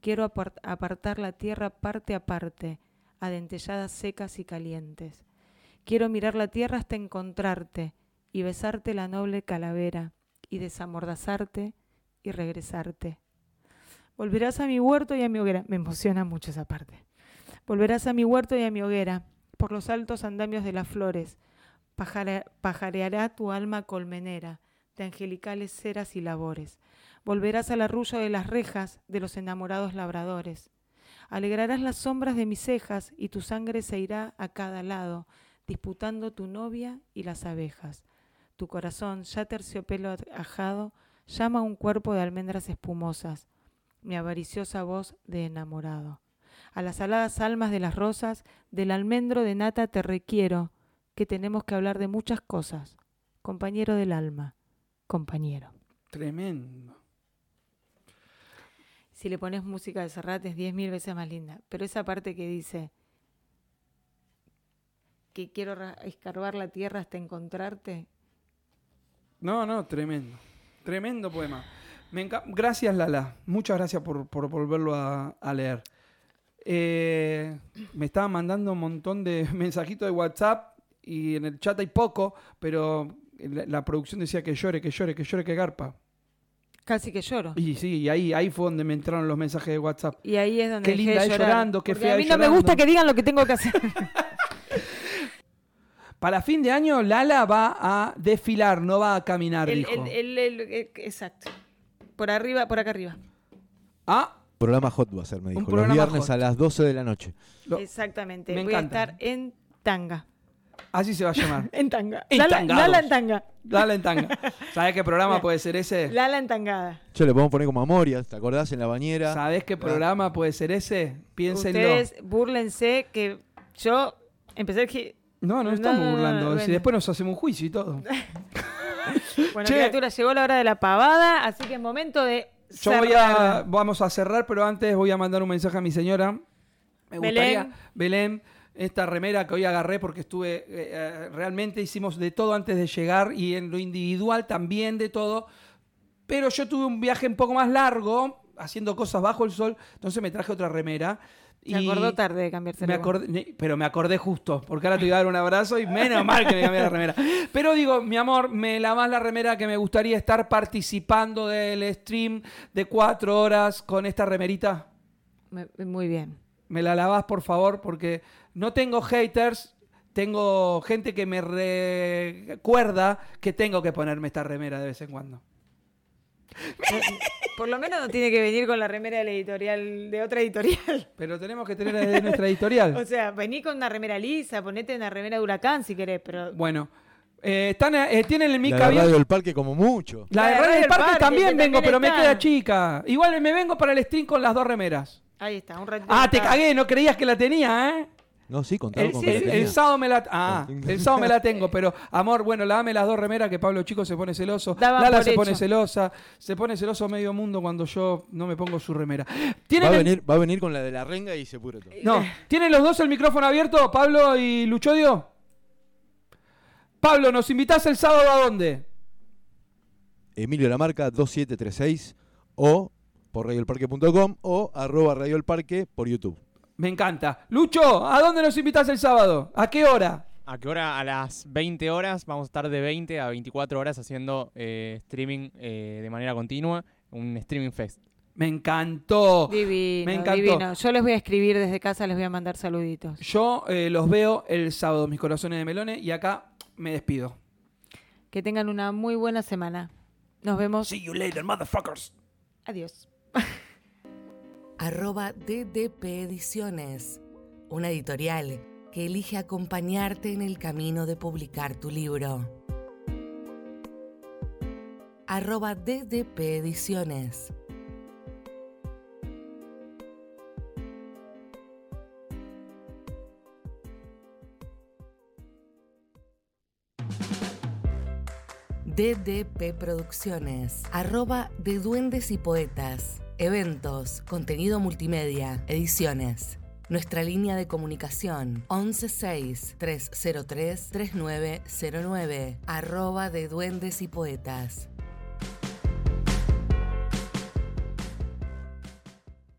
Quiero apar- apartar la tierra parte a parte, a dentelladas secas y calientes. Quiero mirar la tierra hasta encontrarte y besarte la noble calavera y desamordazarte y regresarte. Volverás a mi huerto y a mi hoguera. Me emociona mucho esa parte. Volverás a mi huerto y a mi hoguera, por los altos andamios de las flores. Pajare- pajareará tu alma colmenera, de angelicales ceras y labores. Volverás al arrullo de las rejas de los enamorados labradores. Alegrarás las sombras de mis cejas y tu sangre se irá a cada lado, disputando tu novia y las abejas. Tu corazón, ya terciopelo ajado, llama a un cuerpo de almendras espumosas, mi avariciosa voz de enamorado. A las aladas almas de las rosas, del almendro de nata te requiero, que tenemos que hablar de muchas cosas. Compañero del alma, compañero. Tremendo. Si le pones música de Serrat es diez mil veces más linda. Pero esa parte que dice que quiero escarbar la tierra hasta encontrarte, No, no, tremendo. Tremendo poema. Me Gracias, Lala. Muchas gracias por, por volverlo a, a leer. eh, me estaban mandando un montón de mensajitos de WhatsApp y en el chat hay poco, pero la, la producción decía que llore, que llore, que llore, que garpa. Casi que lloro. Y sí, y ahí, ahí fue donde me entraron los mensajes de WhatsApp. Y ahí es donde Qué dejé linda de es llorar. llorando, qué Porque fea A mí es no me gusta que digan lo que tengo que hacer. Para fin de año, Lala va a desfilar, no va a caminar, El- dijo. el- el- el- el- exacto. Por arriba, por acá arriba. Ah, Programa hot va a ser, me dijo. Los programa viernes hot. a las 12 de la noche. Lo- Exactamente. me Voy encanta. a estar en tanga. Así se va a llamar. En tanga. En Lala, en tanga. Lala en tanga. ¿Sabes qué programa puede ser ese? Lala en tangada. Yo le podemos poner como Amoria, ¿te acordás? En la bañera. ¿Sabes qué programa puede ser ese? Piénsenlo. Ustedes búrlense que yo empecé a decir, No, no No, estamos no, no, burlando. bueno. Si después nos hacemos un juicio y todo. bueno, Che. criatura, llegó la hora de la pavada, así que es momento de Yo voy a, vamos a cerrar, pero antes voy a mandar un mensaje a mi señora. Me gustaría, Belén. Belén, esta remera que hoy agarré porque estuve, eh, eh, realmente hicimos de todo antes de llegar y en lo individual también de todo. Pero yo tuve un viaje un poco más largo, haciendo cosas bajo el sol, entonces me traje otra remera. Se acordó tarde de cambiarse Me acordé, pero me acordé justo, porque ahora te iba a dar un abrazo y menos mal que me cambié la remera. Pero digo, mi amor, me lavas la remera que me gustaría estar participando del stream de cuatro horas con esta remerita. Muy bien. Me la lavas, por favor, porque no tengo haters, tengo gente que me recuerda que tengo que ponerme esta remera de vez en cuando. Por lo menos no tiene que venir con la remera de la editorial, de otra editorial. Pero tenemos que tener de nuestra editorial. O sea, vení con una remera lisa, ponete una remera de huracán si querés, pero Bueno, eh, están, eh, tienen el mic La de. Radio del Parque como mucho. La de La de Radio del Parque, Parque, también vengo, también pero me queda chica. Igual me vengo para el stream con las dos remeras. Ahí está, un ratito. Ah, te cagué, no creías que la tenía, ¿eh? No, sí, contaba El, con que el- la sábado me la ah, el sábado me la tengo, pero amor, bueno, dame las dos remeras que Pablo Chico se pone celoso. Daban Lala se pone celosa, se pone celoso medio mundo cuando yo no me pongo su remera. ¿Tienen Va a, venir, va a venir con la de la renga y se pura todo. No, ¿tienen los dos el micrófono abierto, Pablo y Luchodio? Pablo, ¿nos invitas el sábado a dónde? Emilio Lamarca 2736 o por radioelparque.com o arroba Radio El Parque por YouTube. Me encanta. Lucho, ¿a dónde nos invitas el sábado? ¿A qué hora? ¿A qué hora? A las 20 horas. Vamos a estar de 20 a 24 horas haciendo eh, streaming eh, de manera continua. Un streaming fest. Me encantó. Divino, Me encantó. divino. Yo les voy a escribir desde casa, les voy a mandar saluditos. Yo eh, los veo el sábado, mis corazones de melones, y acá me despido. Que tengan una muy buena semana. Nos vemos. See you later, motherfuckers. Adiós. arroba DDP Ediciones, una editorial que elige acompañarte en el camino de publicar tu libro. Arroba DDP Ediciones. DDP Producciones, arroba de Duendes y Poetas, eventos, contenido multimedia, ediciones. Nuestra línea de comunicación 116-303-3909, arroba de Duendes y Poetas.